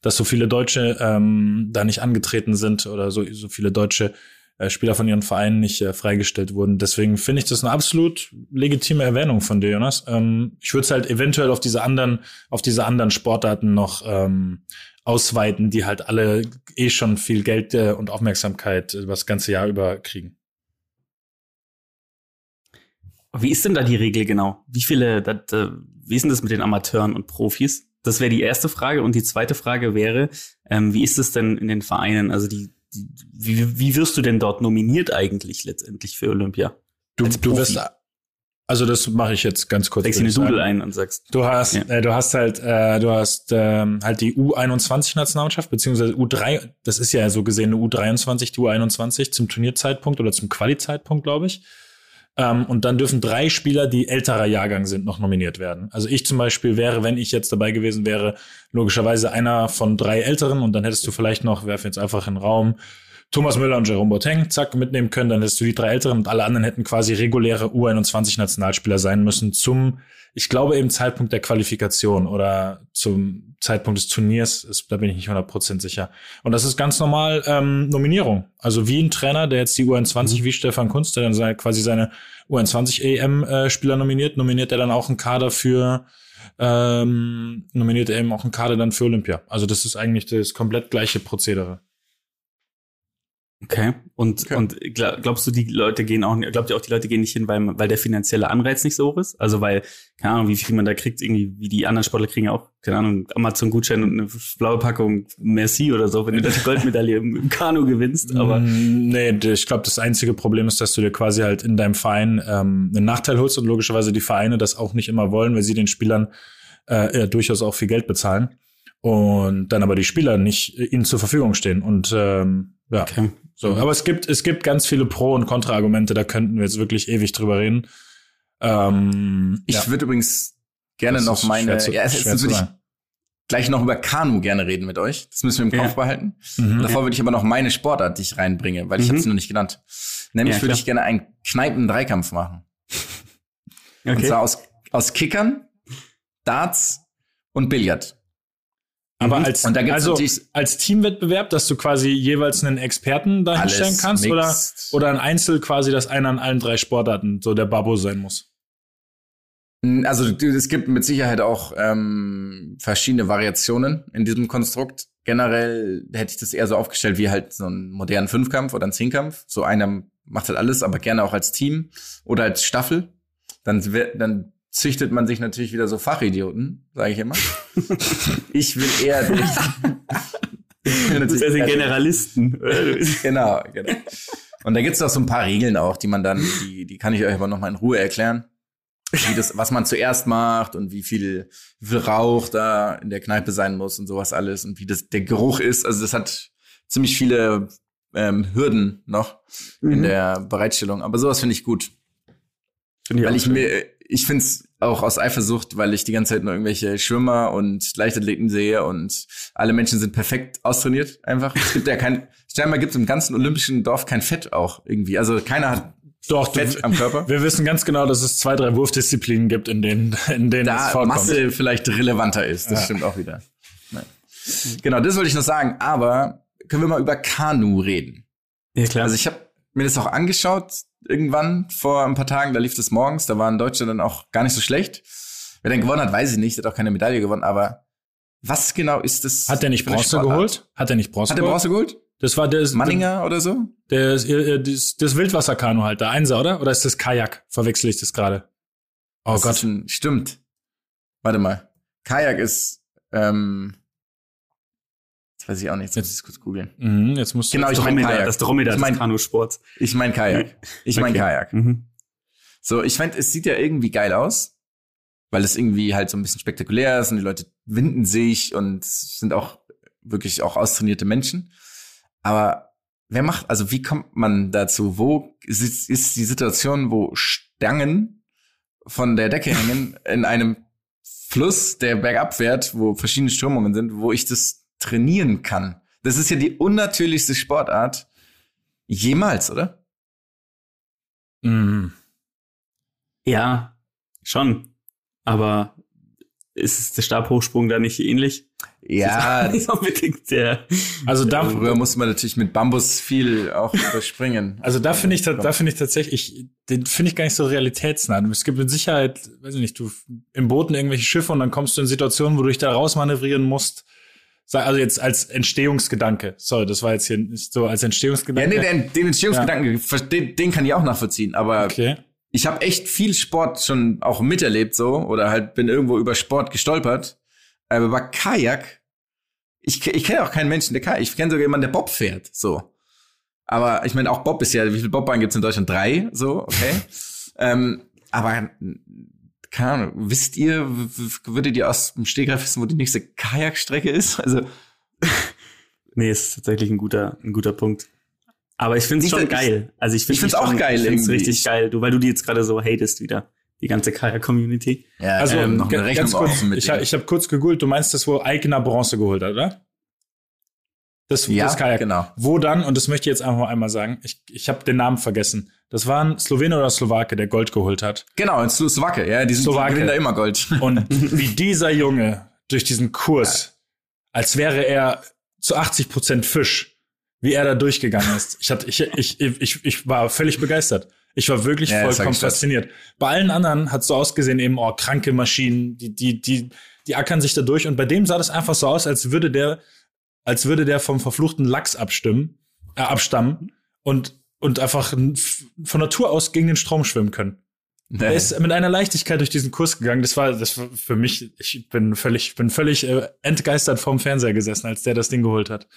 dass so viele Deutsche ähm, da nicht angetreten sind oder so, so viele deutsche äh, Spieler von ihren Vereinen nicht äh, freigestellt wurden. Deswegen finde ich das eine absolut legitime Erwähnung von dir, Jonas. Ähm, ich würde es halt eventuell auf diese anderen, auf diese anderen Sportarten noch ähm, ausweiten, die halt alle eh schon viel Geld äh, und Aufmerksamkeit äh, das ganze Jahr über kriegen. Wie ist denn da die Regel genau? Wie viele, dat, äh, wie ist denn das mit den Amateuren und Profis? Das wäre die erste Frage. Und die zweite Frage wäre, ähm, wie ist es denn in den Vereinen? Also die wie, wie wirst du denn dort nominiert eigentlich letztendlich für Olympia? Du, du wirst, also das mache ich jetzt ganz kurz. Legst dir eine Doodle ein und sagst. Du hast, ja. äh, du hast halt, äh, du hast ähm, halt die U21-Nationalmannschaft, beziehungsweise U3, das ist ja so gesehen eine U23, die U21 zum Turnierzeitpunkt oder zum Quali-Zeitpunkt, glaube ich. Ähm, und dann dürfen drei Spieler, die älterer Jahrgang sind, noch nominiert werden. Also ich zum Beispiel wäre, wenn ich jetzt dabei gewesen wäre, logischerweise einer von drei Älteren und dann hättest du vielleicht noch, werfen jetzt einfach in den Raum, Thomas Müller und Jerome Boateng, zack, mitnehmen können, dann hättest du die drei Älteren und alle anderen hätten quasi reguläre U21-Nationalspieler sein müssen zum, ich glaube, eben Zeitpunkt der Qualifikation oder zum Zeitpunkt des Turniers, ist, da bin ich nicht 100% sicher. Und das ist ganz normal ähm, Nominierung. Also wie ein Trainer, der jetzt die U21, mhm. wie Stefan Kunst, der dann seine, quasi seine U21-EM-Spieler äh, nominiert, nominiert er dann auch einen Kader für ähm, nominiert er eben auch einen Kader dann für Olympia. Also das ist eigentlich das komplett gleiche Prozedere. Okay. Und, okay. und glaubst du, die Leute gehen auch, glaubt ihr auch, die Leute gehen nicht hin, weil, weil der finanzielle Anreiz nicht so hoch ist? Also weil, keine Ahnung, wie viel man da kriegt, irgendwie, wie die anderen Sportler kriegen ja auch, keine Ahnung, Amazon-Gutschein und eine blaue Packung Merci oder so, wenn du da die Goldmedaille im, Kanu gewinnst. Aber mm, nee, ich glaube, das einzige Problem ist, dass du dir quasi halt in deinem Verein ähm, einen Nachteil holst und logischerweise die Vereine das auch nicht immer wollen, weil sie den Spielern äh, ja, durchaus auch viel Geld bezahlen und dann aber die Spieler nicht äh, ihnen zur Verfügung stehen. Und ähm, ja, okay. So, aber es gibt, es gibt ganz viele Pro- und Kontra-Argumente, da könnten wir jetzt wirklich ewig drüber reden. Ähm, ich ja. würde übrigens gerne das noch meine, zu, ja, jetzt würde ich gleich noch über Kanu gerne reden mit euch. Das müssen wir im Kopf ja. behalten. Mhm, Davor würde ich aber noch meine Sportart, die ich reinbringe, weil ich mhm. habe sie noch nicht genannt. Nämlich würde ich gerne einen Kneipen-Dreikampf machen. Okay. Und zwar aus, aus Kickern, Darts und Billard. Aber mhm. als, also als Teamwettbewerb, dass du quasi jeweils einen Experten da hinstellen kannst oder, oder ein Einzel quasi, dass einer an allen drei Sportarten so der Babo sein muss? Also es gibt mit Sicherheit auch ähm, verschiedene Variationen in diesem Konstrukt. Generell hätte ich das eher so aufgestellt wie halt so einen modernen Fünfkampf oder einen Zehnkampf. So einer macht halt alles, aber gerne auch als Team oder als Staffel. Dann, dann züchtet man sich natürlich wieder so Fachidioten, sage ich immer. ich will eher nicht. das ist ja Generalisten. genau, genau. Und da gibt's doch so ein paar Regeln auch, die man dann, die, die kann ich euch aber noch mal in Ruhe erklären. Wie das, was man zuerst macht und wie viel, wie viel Rauch da in der Kneipe sein muss und sowas alles und wie das der Geruch ist. Also das hat ziemlich viele ähm, Hürden noch mhm. in der Bereitstellung. Aber sowas finde ich gut. Find ich Weil ich schön. mir, ich finde es auch aus Eifersucht, weil ich die ganze Zeit nur irgendwelche Schwimmer und Leichtathleten sehe und alle Menschen sind perfekt austrainiert einfach. Es gibt ja kein, scheinbar gibt es im ganzen olympischen Dorf kein Fett auch irgendwie. Also keiner hat doch, Fett du, am Körper. Wir wissen ganz genau, dass es zwei, drei Wurfdisziplinen gibt, in denen, in denen da es vorkommt. Masse vielleicht relevanter ist. Das ja. stimmt auch wieder. Nein. Genau, das wollte ich noch sagen. Aber können wir mal über Kanu reden? Ja, klar. Also ich habe mir das auch angeschaut irgendwann vor ein paar Tagen, da lief das morgens, da waren Deutsche dann auch gar nicht so schlecht. Wer dann gewonnen hat, weiß ich nicht, hat auch keine Medaille gewonnen, aber was genau ist das? Hat der nicht Bronze geholt? Hat er nicht Bronze Hat er Bronze geholt? Das war der Manninger oder so? Der, der, das, das Wildwasserkanu halt, der Einser, oder? Oder ist das Kajak? Verwechsel ich das gerade? Oh das Gott. Ein, stimmt. Warte mal. Kajak ist ähm, das weiß ich auch nicht. Jetzt muss ich kurz googeln. Mhm, jetzt musst du genau, ich meine Kajak. Das Dromedar ich mein, des Kanusports. Ich mein Kajak. Ich mein okay. Kajak. Mhm. So, ich fand, es sieht ja irgendwie geil aus, weil es irgendwie halt so ein bisschen spektakulär ist und die Leute winden sich und sind auch wirklich auch austrainierte Menschen. Aber wer macht, also wie kommt man dazu? Wo ist, ist die Situation, wo Stangen von der Decke hängen in einem Fluss, der bergab fährt, wo verschiedene Strömungen sind, wo ich das trainieren kann. Das ist ja die unnatürlichste Sportart jemals, oder? Mm. Ja, schon. Aber ist der Stabhochsprung da nicht ähnlich? Ja, nicht unbedingt der. Also da, früher musste man natürlich mit Bambus viel auch überspringen. Also da finde ich, da finde ich tatsächlich, den finde ich gar nicht so realitätsnah. Es gibt mit Sicherheit, weiß ich nicht, du im Booten irgendwelche Schiffe und dann kommst du in Situationen, wo du dich da rausmanövrieren musst. Also jetzt als Entstehungsgedanke. Sorry, das war jetzt hier nicht so als Entstehungsgedanke. Ja, nee, den, den Entstehungsgedanken, den, den kann ich auch nachvollziehen, aber Okay. ich habe echt viel Sport schon auch miterlebt so oder halt bin irgendwo über Sport gestolpert. Aber bei Kajak, ich, ich kenne auch keinen Menschen, der Kajak, ich kenne sogar jemanden, der Bob fährt, so. Aber ich meine, auch Bob ist ja, wie viele Bobbahnen gibt's in Deutschland? Drei, so, okay. ähm, aber keine Ahnung, wisst ihr, würdet ihr aus dem Stegreif wissen, wo die nächste Kajakstrecke ist? Also, Nee, ist tatsächlich ein guter, ein guter Punkt. Aber ich finde es Nicht, schon geil. Also ich ich finde find's auch geil Ich find's irgendwie. richtig geil, du, weil du die jetzt gerade so hatest wieder. Die ganze Kajak-Community. ja, Also ähm, noch eine Rechnung ganz kurz, mit ich, hab- ich habe kurz gegoogelt, du meinst das, wo Eigner Bronze geholt hat, oder? Das, Ja, das Kajak. genau. Wo dann, und das möchte ich jetzt einfach mal einmal sagen, ich, ich habe den Namen vergessen. Das war ein Slowene oder Slowake, der Gold geholt hat. Genau, in Slo- Slowake, ja, die sind Slowake. die gewinnen da immer Gold. Und wie dieser Junge durch diesen Kurs, als wäre er zu 80 Prozent Fisch, wie er da durchgegangen ist. Ich, hatte, ich, ich, ich, ich war völlig begeistert. Ich war wirklich Ja, vollkommen fasziniert. Bei allen anderen hat so ausgesehen, eben, oh, kranke Maschinen, die, die, die, die ackern sich da durch. Und bei dem sah das einfach so aus, als würde der, als würde der vom verfluchten Lachs abstimmen, äh, abstammen und, und einfach von Natur aus gegen den Strom schwimmen können. Er ist mit einer Leichtigkeit durch diesen Kurs gegangen. Das war, das war für mich, ich bin völlig, bin völlig äh, entgeistert vorm Fernseher gesessen, als der das Ding geholt hat.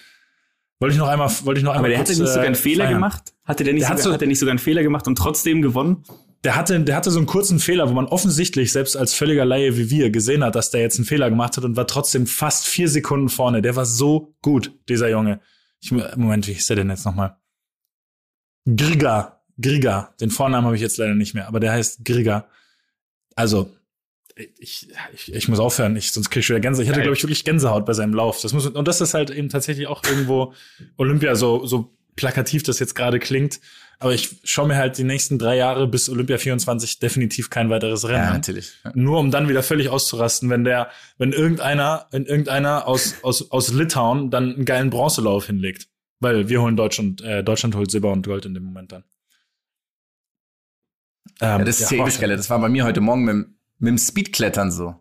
Wollte ich noch einmal, wollte ich noch einmal Aber der kurz, hatte nicht sogar äh, einen Fehler feiern. gemacht? Hatte der nicht Der hat sogar, so- hat der nicht sogar einen Fehler gemacht und trotzdem gewonnen? Der hatte, der hatte so einen kurzen Fehler, wo man offensichtlich selbst als völliger Laie wie wir gesehen hat, dass der jetzt einen Fehler gemacht hat und war trotzdem fast vier Sekunden vorne. Der war so gut, dieser Junge. Ich, Moment, wie ist der denn jetzt nochmal? Griga. Griga. Den Vornamen habe ich jetzt leider nicht mehr, aber der heißt Griga. Also, ich, ich, ich muss aufhören, ich, sonst krieg ich wieder Gänsehaut. Ich hatte, glaube ich, wirklich Gänsehaut bei seinem Lauf. Das muss, und das ist halt eben tatsächlich auch irgendwo Olympia, so, so plakativ das jetzt gerade klingt. Aber ich schaue mir halt die nächsten drei Jahre bis Olympia 24 definitiv kein weiteres Rennen ja, natürlich. Ja. Nur um dann wieder völlig auszurasten, wenn der, wenn irgendeiner, wenn irgendeiner aus, aus, aus Litauen dann einen geilen Bronzelauf hinlegt. Weil wir holen Deutschland, äh, Deutschland holt Silber und Gold in dem Moment dann. Ähm, Ja, das ist ja, ewig geil. Das war bei mir heute Morgen mit, dem- mit dem Speedklettern so.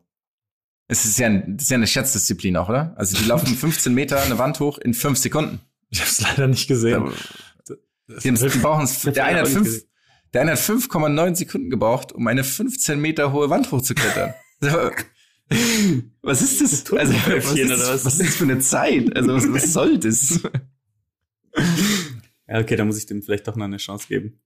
Es ist ja, ein, ist ja eine Schätzdisziplin auch, oder? Also die laufen 15 Meter eine Wand hoch in fünf Sekunden. Ich habe es leider nicht gesehen. Haben, die brauchen es. Der eine hat auch nicht fünf, gesehen. der eine hat 5,9 Sekunden gebraucht, um eine 15 Meter hohe Wand hochzuklettern. So. Was ist das? Also, was, ist, was ist das für eine Zeit? Also, was, was soll das? Ja, okay, da muss ich dem vielleicht doch noch eine Chance geben.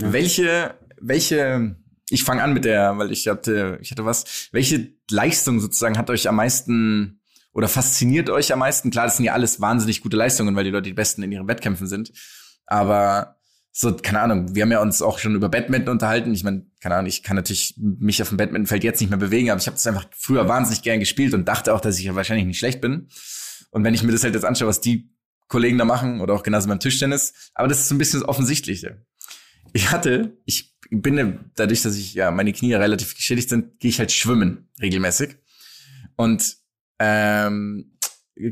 Ja. Welche, welche, ich fange an mit der, weil ich hatte, ich hatte was, welche Leistung sozusagen hat euch am meisten oder fasziniert euch am meisten? Klar, das sind ja alles wahnsinnig gute Leistungen, weil die Leute die Besten in ihren Wettkämpfen sind. Aber so, keine Ahnung, wir haben ja uns auch schon über Badminton unterhalten. Ich meine, keine Ahnung, ich kann natürlich mich auf dem Badmintonfeld jetzt nicht mehr bewegen, aber ich habe das einfach früher wahnsinnig gern gespielt und dachte auch, dass ich ja wahrscheinlich nicht schlecht bin. Und wenn ich mir das halt jetzt anschaue, was die Kollegen da machen oder auch genauso beim Tischtennis, aber das ist so ein bisschen das Offensichtliche. Ich hatte, ich bin dadurch, dass ich ja meine Knie relativ geschädigt sind, gehe ich halt schwimmen regelmäßig. Und ähm,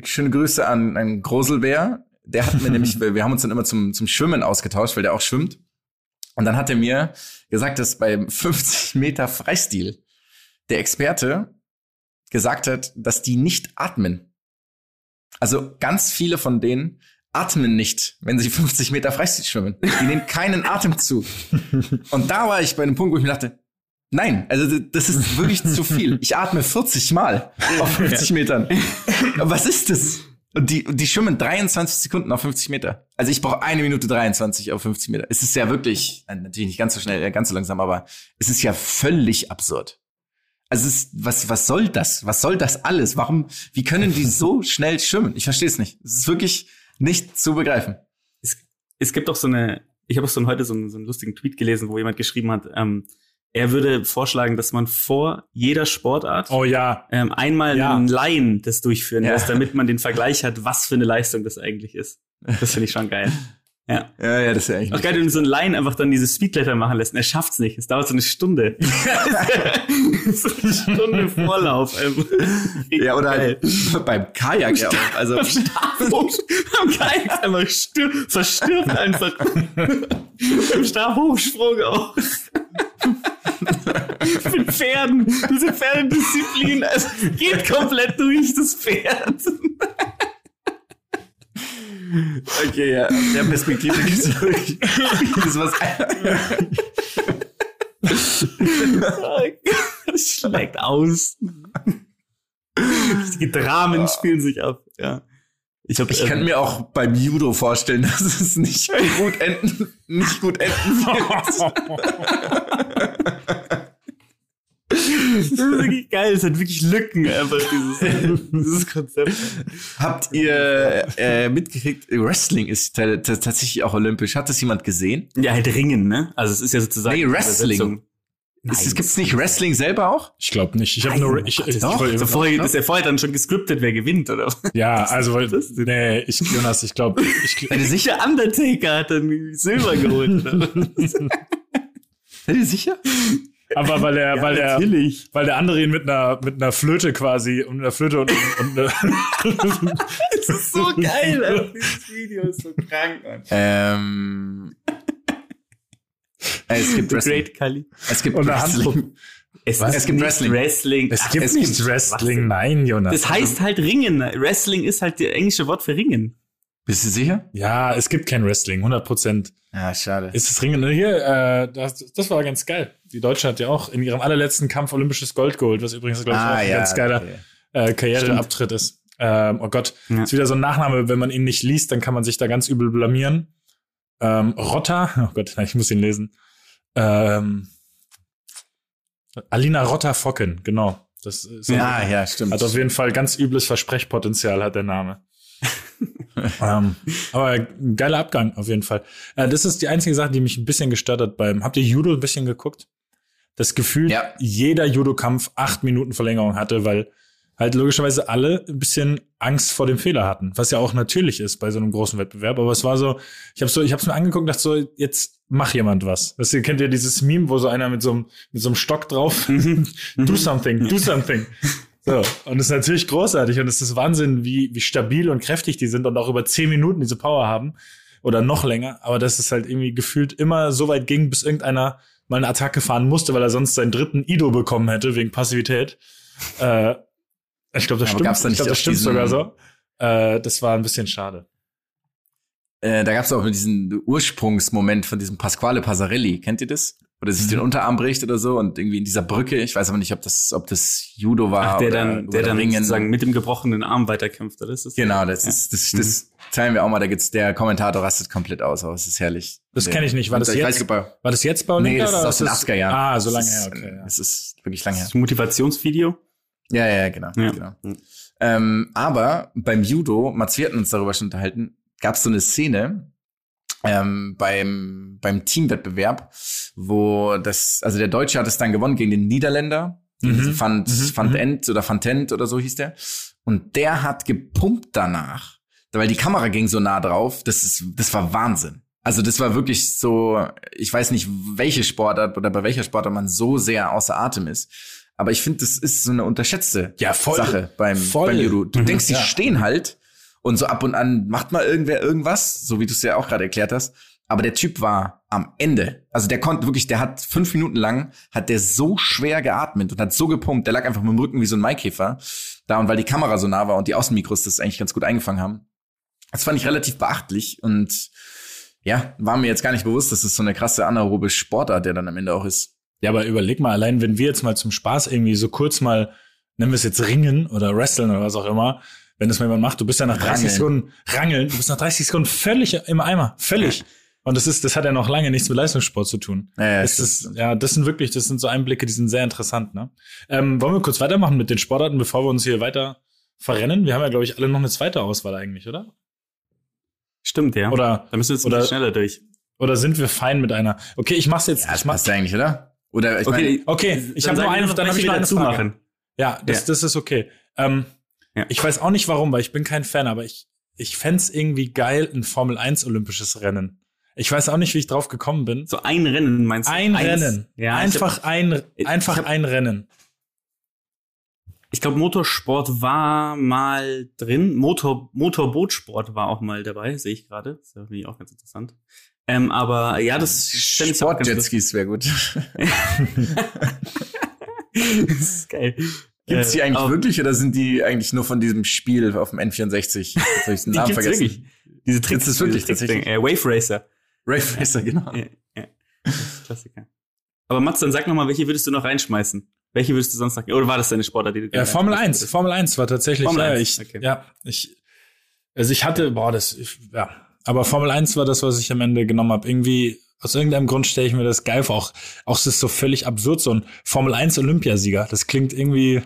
schöne Grüße an einen Groselbär. Der hat mir nämlich, wir haben uns dann immer zum, zum Schwimmen ausgetauscht, weil der auch schwimmt. Und dann hat er mir gesagt, dass beim 50 Meter Freistil der Experte gesagt hat, dass die nicht atmen. Also ganz viele von denen atmen nicht, wenn sie 50 Meter Freistil schwimmen. Die nehmen keinen Atemzug. Und da war ich bei einem Punkt, wo ich mir dachte, nein, also das ist wirklich zu viel. Ich atme 40 Mal auf 50 Metern. Was ist das? Und die, die schwimmen 23 Sekunden auf 50 Meter. Also ich brauche eine Minute 23 auf 50 Meter. Es ist ja wirklich, natürlich nicht ganz so schnell, ganz so langsam, aber es ist ja völlig absurd. Also es ist, was, was soll das? Was soll das alles? Warum, wie können die so schnell schwimmen? Ich verstehe es nicht. Es ist wirklich nicht zu begreifen. Es, es gibt auch so eine, ich habe auch so heute so einen, so einen lustigen Tweet gelesen, wo jemand geschrieben hat, ähm, er würde vorschlagen, dass man vor jeder Sportart Oh ja. ähm, einmal Ja. einen Laien das durchführen Ja. lässt, damit man den Vergleich hat, was für eine Leistung das eigentlich ist. Das finde ich schon geil. Ja. Ja, ja, das ist ja eigentlich. Auch geil, wenn du so ein Line einfach dann dieses Speedletter machen lässt. Und er schafft's nicht. Es dauert so eine Stunde. so eine Stunde Vorlauf. einfach. Ja, oder Geil. halt beim Kajak ja auch. Also, am Kajak einfach stir verstirbt einfach. Im Stabhochsprung auch. Mit Pferden. Diese Pferdedisziplin. Es geht komplett durch das Pferd. okay, ja. Der Perspektive gibt es wirklich. Das ist was. Das schlägt aus. Die Dramen spielen sich ab. Ja. Ich, Ich kann mir auch beim Judo vorstellen, dass es nicht gut enden, nicht gut enden wird. Das ist wirklich geil. Es hat wirklich Lücken, einfach dieses, dieses Konzept. Habt ihr äh, mitgekriegt, Wrestling ist ta- ta- tatsächlich auch olympisch. Hat das jemand gesehen? Ja, halt Ringen, ne? Also es ist ja sozusagen. Nee, Wrestling. Ist, es gibt's nicht Wrestling selber auch? Ich glaube nicht. Ich habe Nein, nur oh ich, ich, doch. wollte- Also vorher, ist ja vorher dann schon gescriptet, wer gewinnt, oder? was? Ja, also weil, das nee, ich Jonas, ich glaube, ich, Seid ihr sicher? Der Undertaker hat dann Silber geholt, oder? Seid ihr sicher? Aber weil er, weil er, Natürlich. weil der andere ihn mit einer mit einer Flöte quasi und einer Flöte und, und, und Das ist so geil, Alter. Dieses Video ist so krank, Mann. Ähm, äh, es gibt The Wrestling. Great Kali. Es gibt Und Wrestling. Es, Es gibt nicht Wrestling. Wrestling. es Ach, gibt es nicht gibt Wrestling, nein, Jonas. Das heißt halt Ringen. Wrestling ist halt das englische Wort für Ringen. Bist du sicher? ja, es gibt kein Wrestling, 100 Prozent. Ja, schade. Ist das Ringen hier? Äh, das, das war ganz geil. Die Deutsche hat ja auch in ihrem allerletzten Kampf olympisches Gold geholt, was übrigens glaube ich auch ein ganz geiler okay. äh, Karriereabtritt ist. Ähm, oh Gott, Ja. ist wieder so ein Nachname, wenn man ihn nicht liest, dann kann man sich da ganz übel blamieren. Ähm, Rotter, oh Gott, ich muss ihn lesen. Ähm, Alina Rotter-Focken, genau. Das ist Ja, ja, stimmt. hat auf jeden Fall ganz übles Versprechpotenzial, hat der Name. ähm, aber ein geiler Abgang, auf jeden Fall. Äh, das ist die einzige Sache, die mich ein bisschen gestört hat beim. Habt ihr Judo ein bisschen geguckt? Das Gefühl, Ja. jeder Judo-Kampf acht Minuten Verlängerung hatte, weil halt logischerweise alle ein bisschen Angst vor dem Fehler hatten, was ja auch natürlich ist bei so einem großen Wettbewerb. Aber es war so, ich habe so, ich habe es mir angeguckt, und dachte so, jetzt mach jemand was. Weißt du, kennt ihr dieses Meme, wo so einer mit so einem mit so einem Stock drauf, do something, do something. So, und es ist natürlich großartig und es ist Wahnsinn, wie, wie stabil und kräftig die sind und auch über zehn Minuten diese Power haben oder noch länger. Aber dass es halt irgendwie gefühlt immer so weit ging, bis irgendeiner mal eine Attacke fahren musste, weil er sonst seinen dritten Ido bekommen hätte wegen Passivität. Äh, ich glaube, das Aber stimmt. da ich glaube, das stimmt sogar so. Äh, das war ein bisschen schade. Äh, da gab es auch diesen Ursprungsmoment von diesem Pasquale Passarelli. Kennt ihr das? Oder sich Mhm. den Unterarm bricht oder so und irgendwie in dieser Brücke. Ich weiß aber nicht, ob das, ob das Judo war Ach, der oder, dann, der oder dann Ringen. sozusagen mit dem gebrochenen Arm weiterkämpft, oder ist das? Genau, das Ja. ist, das, das teilen wir auch mal. Da gibt's der Kommentator rastet komplett aus, aber es ist herrlich. Das Der- kenn ich nicht. War das jetzt? Weiß, War das jetzt bei nee, Olympia? das ist aus den das- 80er Jahren. Ah, so lange her, ist, okay. Ja. Es ist wirklich lange her. Das Motivationsvideo. Ja, ja, genau. Ja. genau. Ähm, aber beim Judo, Mats, wir hatten uns darüber schon unterhalten, gab es so eine Szene ähm, beim, beim Teamwettbewerb, wo das, also der Deutsche hat es dann gewonnen gegen den Niederländer. Mhm. Fand, Mhm. Fand End oder Fantent oder so hieß der. Und der hat gepumpt danach, weil die Kamera ging so nah drauf. Das ist, das war Wahnsinn. Also das war wirklich so, ich weiß nicht, welche Sportart oder bei welcher Sportart man so sehr außer Atem ist. Aber ich finde, das ist so eine unterschätzte Ja, voll. Sache beim, Voll. beim Judo. Du Mhm, denkst, die ja. stehen halt und so ab und an macht mal irgendwer irgendwas, so wie du es ja auch gerade erklärt hast. Aber der Typ war am Ende. Also der konnte wirklich, der hat fünf Minuten lang, hat der so schwer geatmet und hat so gepumpt, der lag einfach mit dem Rücken wie so ein Maikäfer. Da und weil die Kamera so nah war und die Außenmikros das eigentlich ganz gut eingefangen haben. Das fand ich relativ beachtlich und ja, war mir jetzt gar nicht bewusst, dass es so eine krasse anaerobe Sportart, der dann am Ende auch ist. Ja, aber überleg mal, allein wenn wir jetzt mal zum Spaß irgendwie so kurz mal, nennen wir es jetzt Ringen oder Wrestlen oder was auch immer, wenn das mal jemand macht, du bist ja nach 30 Rangeln. Sekunden rangeln, du bist nach 30 Sekunden völlig im Eimer, völlig. Und das ist, das hat ja noch lange nichts mit Leistungssport zu tun. Ja, ja, das ist, ja, das sind wirklich, das sind so Einblicke, die sind sehr interessant, ne? Ähm, wollen wir kurz weitermachen mit den Sportarten, bevor wir uns hier weiter verrennen? Wir haben ja, glaube ich, alle noch eine zweite Auswahl eigentlich, oder? Stimmt, ja. Oder, da müssen wir jetzt oder- schneller durch. oder sind wir fein mit einer? Okay, ich mach's jetzt. Ja, das ich mach, passt ja eigentlich, oder? Oder ich meine, okay, ich habe nur eine, dann habe ich noch eine Frage. machen. Ja, das, Ja. das ist okay. Ähm, Ja. Ich weiß auch nicht warum, weil ich bin kein Fan, aber ich, ich fänd's irgendwie geil, ein Formel 1 olympisches Rennen. Ich weiß auch nicht, wie ich drauf gekommen bin. So ein Rennen meinst du? Ein Eins? Rennen. Ja, einfach ich ein, einfach hab- ein Rennen. Ich glaube, Motorsport war mal drin. Motor, Motorbootsport war auch mal dabei, sehe ich gerade. Das finde ich auch ganz interessant. Ähm, aber ja, das stelle ich auch ganz Sportjetskis wäre gut. das ist geil. Gibt's die Äh, eigentlich aber wirklich oder sind die eigentlich nur von diesem Spiel auf dem N64? Jetzt hab ich den Namen vergessen. wirklich. Diese Tricks, das wirklich tatsächlich? Äh, Wave Racer. Rave Racer, genau. Ja, ja. Ist Klassiker. Aber Mats, dann sag noch mal, welche würdest du noch reinschmeißen? Welche würdest du sonst noch? Oder war das deine Sportart, die du Ja, Formel 1. reinschmeißen Formel 1 war tatsächlich, Formel ja, 1, ich, okay. ja, ich, also ich hatte, boah, das, ich, ja, aber Formel 1 war das, was ich am Ende genommen habe. Irgendwie, aus irgendeinem Grund stelle ich mir das geil vor. Auch, auch es ist so völlig absurd, so ein Formel 1 Olympiasieger. Das klingt irgendwie,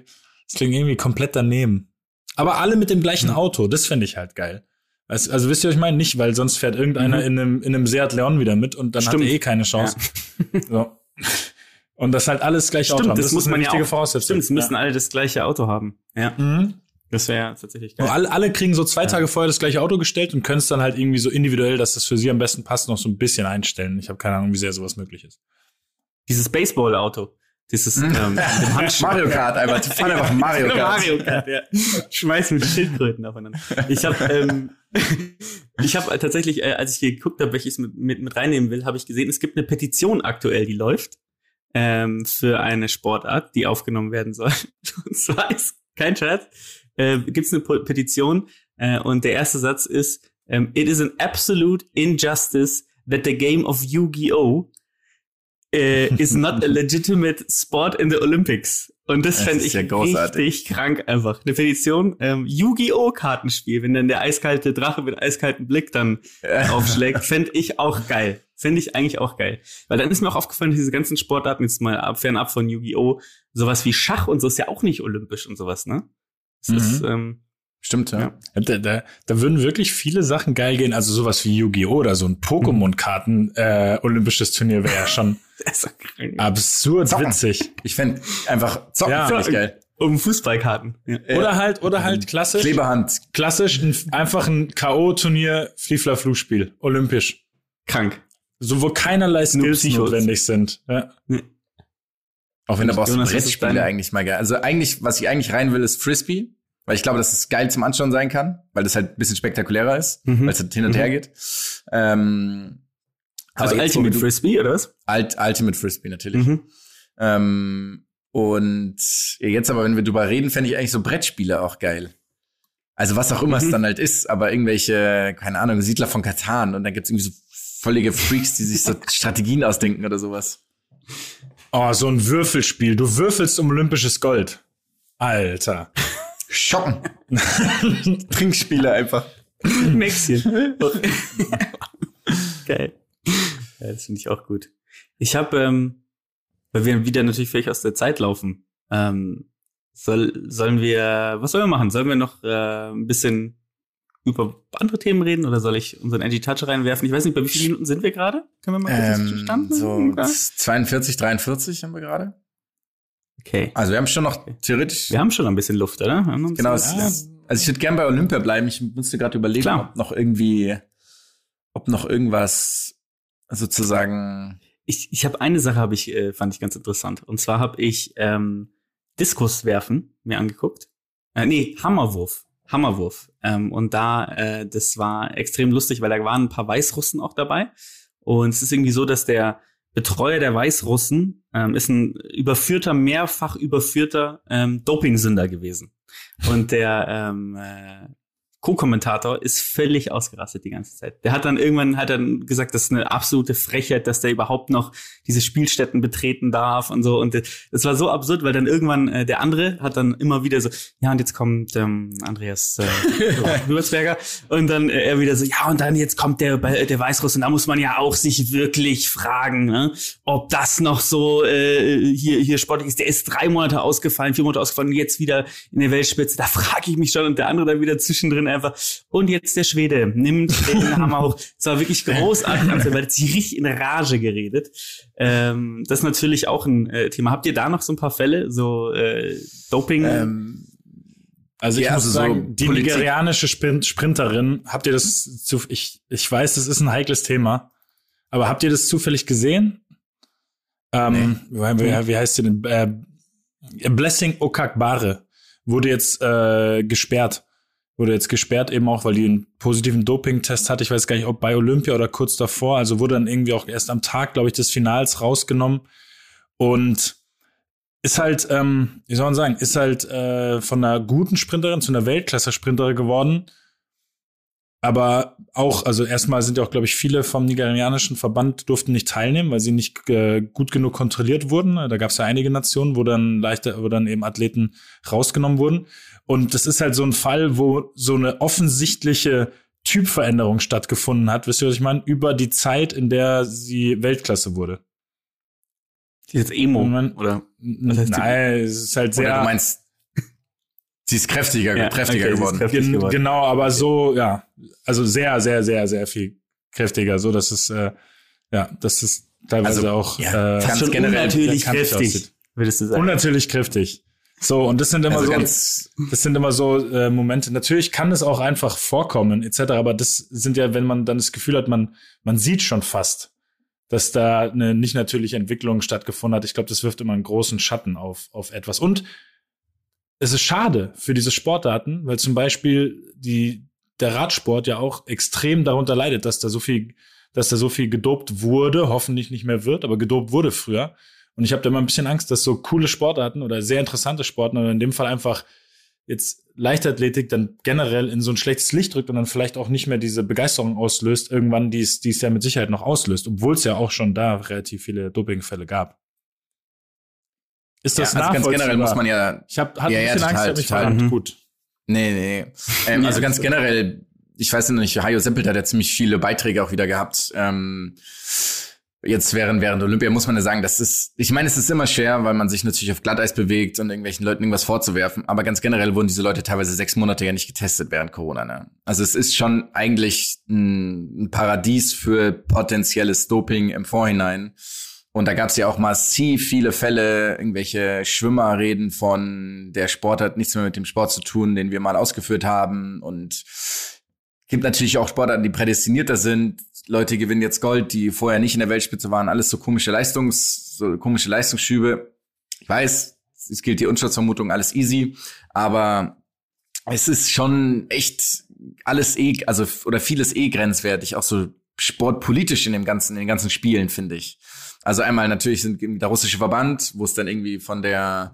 das klingt irgendwie komplett daneben. Aber alle mit dem gleichen Auto, das finde ich halt geil. Weißt, also wisst ihr, was ich meine? Nicht, weil sonst fährt irgendeiner Mhm. in einem, in einem Seat Leon wieder mit und dann Stimmt. hat er eh keine Chance. So. Und das halt alles gleich Auto Stimmt, haben. das, muss ist eine man ja auch. Stimmt, es müssen alle das gleiche Auto haben. Ja, ja. Mhm. Das wäre ja tatsächlich Und geil. alle, alle kriegen so zwei Tage vorher das gleiche Auto gestellt und können es dann halt irgendwie so individuell, dass das für sie am besten passt, noch so ein bisschen einstellen. Ich habe keine Ahnung, wie sehr sowas möglich ist. Dieses Baseball-Auto. Dieses, ähm, dem Handschuh. Mario Kart, einfach, die fahren einfach Mario Kart. Mario Kart, ja. Schmeiß mit Schildkröten aufeinander. Ich habe ähm, ich habe tatsächlich, äh, als ich geguckt habe, welches mit, mit, mit reinnehmen will, habe ich gesehen, es gibt eine Petition aktuell, die läuft ähm, für eine Sportart, die aufgenommen werden soll. Und zwar ist kein Scherz, äh, gibt es eine Petition äh, und der erste Satz ist: ähm, It is an absolute injustice that the game of Yu-Gi-Oh! äh, is not a legitimate sport in the Olympics. Und das, Das fände ich ja richtig krank einfach. Eine Petition, ähm, Yu-Gi-Oh! Kartenspiel, wenn dann der eiskalte Drache mit eiskaltem Blick dann aufschlägt, fände ich auch geil. Fände ich eigentlich auch geil. Weil dann ist mir auch aufgefallen, diese ganzen Sportarten, jetzt mal ab, fernab von Yu-Gi-Oh!, sowas wie Schach und so ist ja auch nicht olympisch und sowas, ne? Das Mhm. ist, ähm, Stimmt, ja. Ja. Da, da, da würden wirklich viele Sachen geil gehen. Also sowas wie Yu-Gi-Oh! oder so ein Pokémon-Karten äh, olympisches Turnier wäre ja schon absurd Zocken. witzig. Ich fände einfach zocken Ja. finde ich geil. Um Fußballkarten. Ja. Oder halt, oder halt klassisch, Kleberhand. klassisch ein, einfach ein K.O.-Turnier, Fliefler-Flugspiel, olympisch. Krank. So, wo keinerlei Skills notwendig sind. Ja. Auch wenn aber auch so Brettspiele eigentlich mal geil. Also eigentlich, was ich eigentlich rein will, ist Frisbee. Weil ich glaube, dass es geil zum Anschauen sein kann, weil das halt ein bisschen spektakulärer ist, Mhm. weil es halt hin und Mhm. her geht. Ähm, Also jetzt, Ultimate du- Frisbee, oder was? Ult Ultimate Frisbee natürlich. Mhm. Ähm, und jetzt aber, wenn wir drüber reden, fände ich eigentlich so Brettspiele auch geil. Also was auch immer es Mhm. dann halt ist, aber irgendwelche, keine Ahnung, Siedler von Katan und dann gibt's irgendwie so völlige Freaks, die sich so Strategien ausdenken oder sowas. Oh, so ein Würfelspiel. Du würfelst um olympisches Gold. Alter. Schocken. Trinkspiele einfach. Mäxchen. Geil. Ja, das finde ich auch gut. Ich habe, ähm, weil wir wieder natürlich völlig aus der Zeit laufen, ähm, soll, sollen wir, was sollen wir machen? Sollen wir noch äh, ein bisschen über andere Themen reden oder soll ich unseren Edgy Touch reinwerfen? Ich weiß nicht, bei wie vielen Minuten sind wir gerade? Können wir mal kurz Ähm, Stand so machen? 42, 43 haben wir gerade. Okay. Also wir haben schon noch theoretisch. Wir haben schon ein bisschen Luft, oder? Noch Genau. Es, also ich würde gern bei Olympia bleiben. Ich musste gerade überlegen, Klar. ob noch irgendwie, ob noch irgendwas sozusagen. Ich, ich habe eine Sache, habe ich äh, fand ich ganz interessant. Und zwar habe ich ähm, Diskuswerfen mir angeguckt. Äh, nee, Hammerwurf. Hammerwurf. Ähm, und da, äh, das war extrem lustig, weil da waren ein paar Weißrussen auch dabei. Und es ist irgendwie so, dass der Betreuer der Weißrussen ähm, ist ein überführter, mehrfach überführter ähm, Dopingsünder gewesen. Und der ähm, äh, Co-Kommentator ist völlig ausgerastet die ganze Zeit. Der hat dann irgendwann hat dann gesagt, das ist eine absolute Frechheit, dass der überhaupt noch diese Spielstätten betreten darf und so. Und das war so absurd, weil dann irgendwann äh, der andere hat dann immer wieder so, ja und jetzt kommt ähm, Andreas äh, Würzberger und dann äh, er wieder so, ja und dann jetzt kommt der der Weißruss und da muss man ja auch sich wirklich fragen, ne, ob das noch so äh, hier hier sportlich ist. Der ist drei Monate ausgefallen, vier Monate ausgefallen jetzt wieder in der Weltspitze. Da frage ich mich schon und der andere dann wieder zwischendrin einfach. Und jetzt der Schwede nimmt den Hammer hoch. Es war wirklich großartig, anzusehen, weil sich richtig in Rage geredet. Ähm, das ist natürlich auch ein äh, Thema. Habt ihr da noch so ein paar Fälle, so äh, Doping? Ähm, Also ich Ja, muss also so sagen, die Politik- nigerianische Sprint Sprinterin, habt ihr das zu, ich, ich weiß, das ist ein heikles Thema, aber habt ihr das zufällig gesehen? Ähm, wie, wie, wie heißt sie denn? Äh, Blessing Okakbare wurde jetzt äh, gesperrt. Wurde jetzt gesperrt eben auch, weil die einen positiven Doping-Test hatte. Ich weiß gar nicht, ob bei Olympia oder kurz davor. Also wurde dann irgendwie auch erst am Tag, glaube ich, des Finals rausgenommen. Und ist halt, ähm, wie soll man sagen, ist halt äh, von einer guten Sprinterin zu einer Weltklasse-Sprinterin geworden. Aber auch, also erstmal sind ja auch, glaube ich, viele vom nigerianischen Verband durften nicht teilnehmen, weil sie nicht äh, gut genug kontrolliert wurden. Da gab es ja einige Nationen, wo dann leichter, wo dann eben Athleten rausgenommen wurden. Und das ist halt so ein Fall, wo so eine offensichtliche Typveränderung stattgefunden hat, wisst ihr, was ich meine? Über die Zeit, in der sie Weltklasse wurde. Die ist jetzt Emo, Moment. oder? Nein, es ist halt sehr. Oder du meinst, sie ist kräftiger, Ja, kräftiger okay, sie ist geworden. kräftig Gen geworden. genau, aber so, ja, also sehr, sehr, sehr, sehr viel kräftiger, so dass es, äh, ja, dass es teilweise Also, auch ja, äh, ganz generell unnatürlich kräftig, würdest du sagen. unnatürlich kräftig. So, und das sind immer Also so, ganz, das sind immer so äh, Momente. Natürlich kann es auch einfach vorkommen, etc., aber das sind ja, wenn man dann das Gefühl hat, man, man sieht schon fast, dass da eine nicht natürliche Entwicklung stattgefunden hat. Ich glaube, das wirft immer einen großen Schatten auf, auf etwas. Und es ist schade für diese Sportarten, weil zum Beispiel die, der Radsport ja auch extrem darunter leidet, dass da so viel, dass da so viel gedopt wurde, hoffentlich nicht mehr wird, aber gedopt wurde früher. Und ich habe da immer ein bisschen Angst, dass so coole Sportarten oder sehr interessante Sportarten oder in dem Fall einfach jetzt Leichtathletik dann generell in so ein schlechtes Licht drückt und dann vielleicht auch nicht mehr diese Begeisterung auslöst, irgendwann, die es die es ja mit Sicherheit noch auslöst, obwohl es ja auch schon da relativ viele Dopingfälle gab. Ist das ja, also ganz generell muss man ja, Ich habe Ja, ein ja, total, Angst, total. verrannt. Mhm. Gut. nee, nee. Ähm, also ganz generell, ich weiß noch nicht, Hajo Seppelt hat ja ziemlich viele Beiträge auch wieder gehabt. Ähm, jetzt während, während Olympia muss man ja sagen, das ist, ich meine, es ist immer schwer, weil man sich natürlich auf Glatteis bewegt und irgendwelchen Leuten irgendwas vorzuwerfen. Aber ganz generell wurden diese Leute teilweise sechs Monate ja nicht getestet während Corona. Ne? Also es ist schon eigentlich ein, ein Paradies für potenzielles Doping im Vorhinein. Und da gab es ja auch massiv viele Fälle, irgendwelche Schwimmer reden von, der Sport hat nichts mehr mit dem Sport zu tun, den wir mal ausgeführt haben. Und gibt natürlich auch Sportarten, die prädestinierter sind. Leute gewinnen jetzt Gold, die vorher nicht in der Weltspitze waren. Alles so komische Leistungs, so komische Leistungsschübe. Ich weiß, es gilt die Unschutzvermutung, alles easy. Aber es ist schon echt alles eh, also, oder vieles eh grenzwertig, auch so sportpolitisch in dem ganzen, in den ganzen Spielen, finde ich. Also einmal natürlich sind der russische Verband, wo es dann irgendwie von der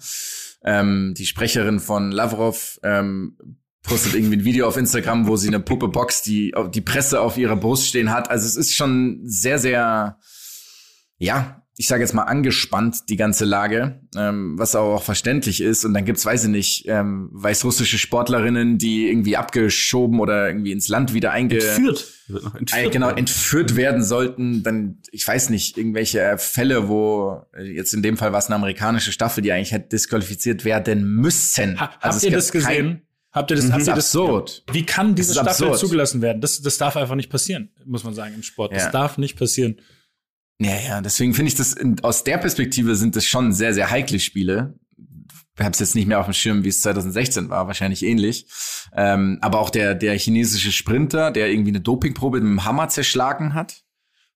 ähm, die Sprecherin von Lavrov ähm, postet irgendwie ein Video auf Instagram, wo sie eine Puppe boxt, die die Presse auf ihrer Brust stehen hat. Also es ist schon sehr, sehr, ja, ich sage jetzt mal angespannt, die ganze Lage, ähm, was auch verständlich ist. Und dann gibt's, weiß ich nicht, ähm, weißrussische Sportlerinnen, die irgendwie abgeschoben oder irgendwie ins Land wieder einge Entführt. Noch äh, entführt. genau, entführt werden sollten, dann, ich weiß nicht, irgendwelche Fälle, wo, äh, jetzt in dem Fall war es eine amerikanische Staffel, die eigentlich hätte disqualifiziert werden müssen. Ha, Also habt ihr das gesehen? Habt ihr das, Das habt ihr das absurd. Wie kann diese Das Staffel absurd. zugelassen werden? Das, das darf einfach nicht passieren, muss man sagen, im Sport. Das Ja. darf nicht passieren. Ja, ja, deswegen finde ich das, in, aus der Perspektive sind das schon sehr, sehr heikle Spiele. Ich habe es jetzt nicht mehr auf dem Schirm, wie es 2016 war, wahrscheinlich ähnlich. Ähm, aber auch der, der chinesische Sprinter, der irgendwie eine Dopingprobe mit dem Hammer zerschlagen hat,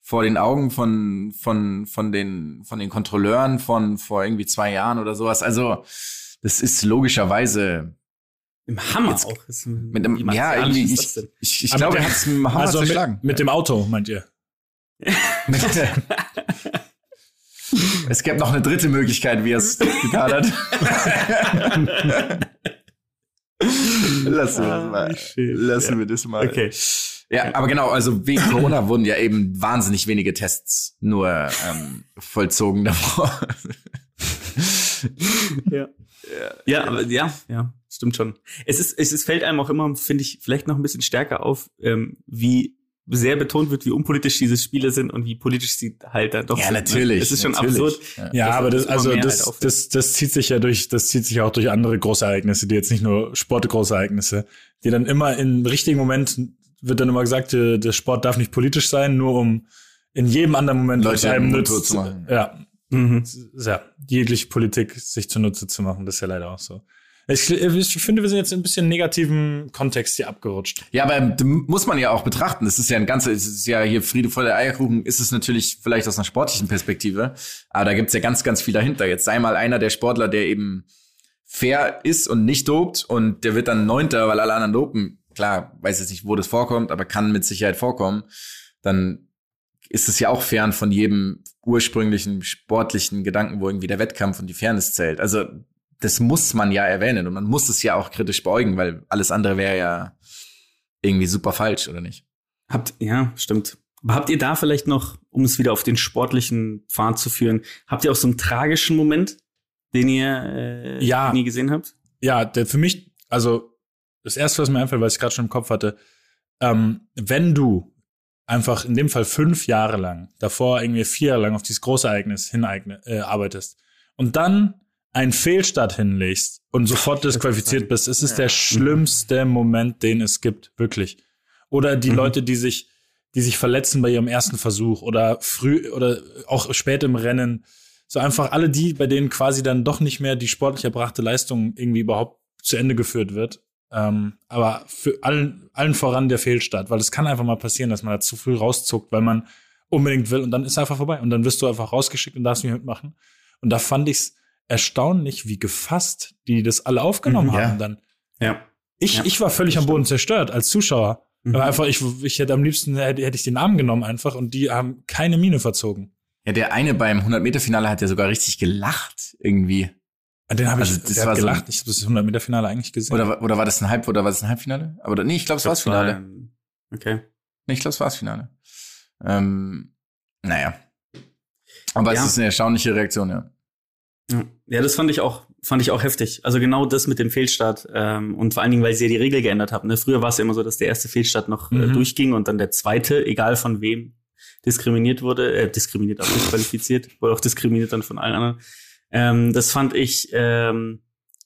vor den Augen von, von, von, den, von den Kontrolleuren von vor irgendwie zwei Jahren oder sowas. Also, das ist logischerweise Im Hammer Jetzt- auch. Ist, mit einem, ja, irgendwie, ich, ich, ich glaube, mit er hat es mit dem Hammer Also mit, zerschlagen. mit dem Auto, meint ihr? Es gäbe noch eine dritte Möglichkeit, wie er es getan hat. Lassen wir das mal. Lassen wir das mal. Okay. Ja, aber genau, also wegen Corona wurden ja eben wahnsinnig wenige Tests nur ähm, vollzogen davor. Ja. Ja, aber ja, ja, stimmt schon. Es ist, es ist, fällt einem auch immer, finde ich, vielleicht noch ein bisschen stärker auf, ähm, wie sehr betont wird, wie unpolitisch diese Spiele sind und wie politisch sie halt dann doch Ja, sind. ne? natürlich, Es ist schon natürlich. absurd. Ja. Ja, Das aber das, also das, halt das, das zieht sich ja durch, das zieht sich auch durch andere Großereignisse, die jetzt nicht nur Sportgroßereignisse, die dann immer im richtigen Moment wird dann immer gesagt, äh, der Sport darf nicht politisch sein, nur um in jedem anderen Moment Leute einem nützt, zu machen. ja, Mhm. ja, jegliche Politik sich zunutze zu machen, das ist ja leider auch so. Ich, ich finde, wir sind jetzt in ein bisschen negativen Kontext hier abgerutscht. Ja, aber muss man ja auch betrachten. Es ist ja ein ganzer, es ist ja hier Friede vor der Eierkuchen, ist es natürlich vielleicht aus einer sportlichen Perspektive, aber da gibt's ja ganz, ganz viel dahinter. Jetzt sei mal einer der Sportler, der eben fair ist und nicht dopt und der wird dann Neunter, weil alle anderen dopen. Klar, weiß jetzt nicht, wo das vorkommt, aber kann mit Sicherheit vorkommen. Dann ist es ja auch fern von jedem ursprünglichen sportlichen Gedanken, wo irgendwie der Wettkampf und die Fairness zählt. Also das muss man ja erwähnen und man muss es ja auch kritisch beugen, weil alles andere wäre ja irgendwie super falsch, oder nicht? Habt, ja, stimmt. Aber habt ihr da vielleicht noch, um es wieder auf den sportlichen Pfad zu führen, habt ihr auch so einen tragischen Moment, den ihr äh, Ja. nie gesehen habt? Ja, der für mich, also das erste, was mir einfällt, weil ich gerade schon im Kopf hatte, ähm, wenn du einfach in dem Fall fünf Jahre lang, davor irgendwie vier Jahre lang auf dieses große Ereignis hineigne, äh, arbeitest und dann einen Fehlstart hinlegst und sofort disqualifiziert bist, es ist der schlimmste Moment, den es gibt, wirklich. Oder die Mhm. Leute, die sich, die sich verletzen bei ihrem ersten Versuch oder früh oder auch spät im Rennen. So einfach alle die, bei denen quasi dann doch nicht mehr die sportlich erbrachte Leistung irgendwie überhaupt zu Ende geführt wird. Ähm, aber für allen, allen voran der Fehlstart, weil es kann einfach mal passieren, dass man da zu früh rauszuckt, weil man unbedingt will und dann ist er einfach vorbei und dann wirst du einfach rausgeschickt und darfst nicht mitmachen. Und da fand ich's erstaunlich, wie gefasst die das alle aufgenommen Mhm, ja. haben dann. Ja. Ich, Ja, ich war völlig am Boden zerstört als Zuschauer. Mhm. Aber einfach, ich, ich hätte am liebsten, hätte, hätte ich den Namen genommen einfach und die haben keine Miene verzogen. Ja, der eine beim 100-Meter-Finale hat ja sogar richtig gelacht irgendwie. Den habe ich Also, das der war hat so- gelacht. ich habe das 100 Meter Finale eigentlich gesehen. Oder, oder war das ein Halb, oder war das ein Halbfinale? Aber nee, ich glaube, es war das Finale. Okay. Nee, ich glaube, es war das Finale. Ähm, naja. Aber Ja. es ist eine erstaunliche Reaktion, ja. Ja. das fand ich auch, fand ich auch heftig. Also genau das mit dem Fehlstart ähm, und vor allen Dingen, weil sie ja die Regel geändert haben. Ne? Früher war es ja immer so, dass der erste Fehlstart noch äh, Mhm. durchging und dann der zweite, egal von wem, diskriminiert wurde, äh, diskriminiert, auch disqualifiziert, wurde auch diskriminiert dann von allen anderen. Ähm, das fand ich, ähm,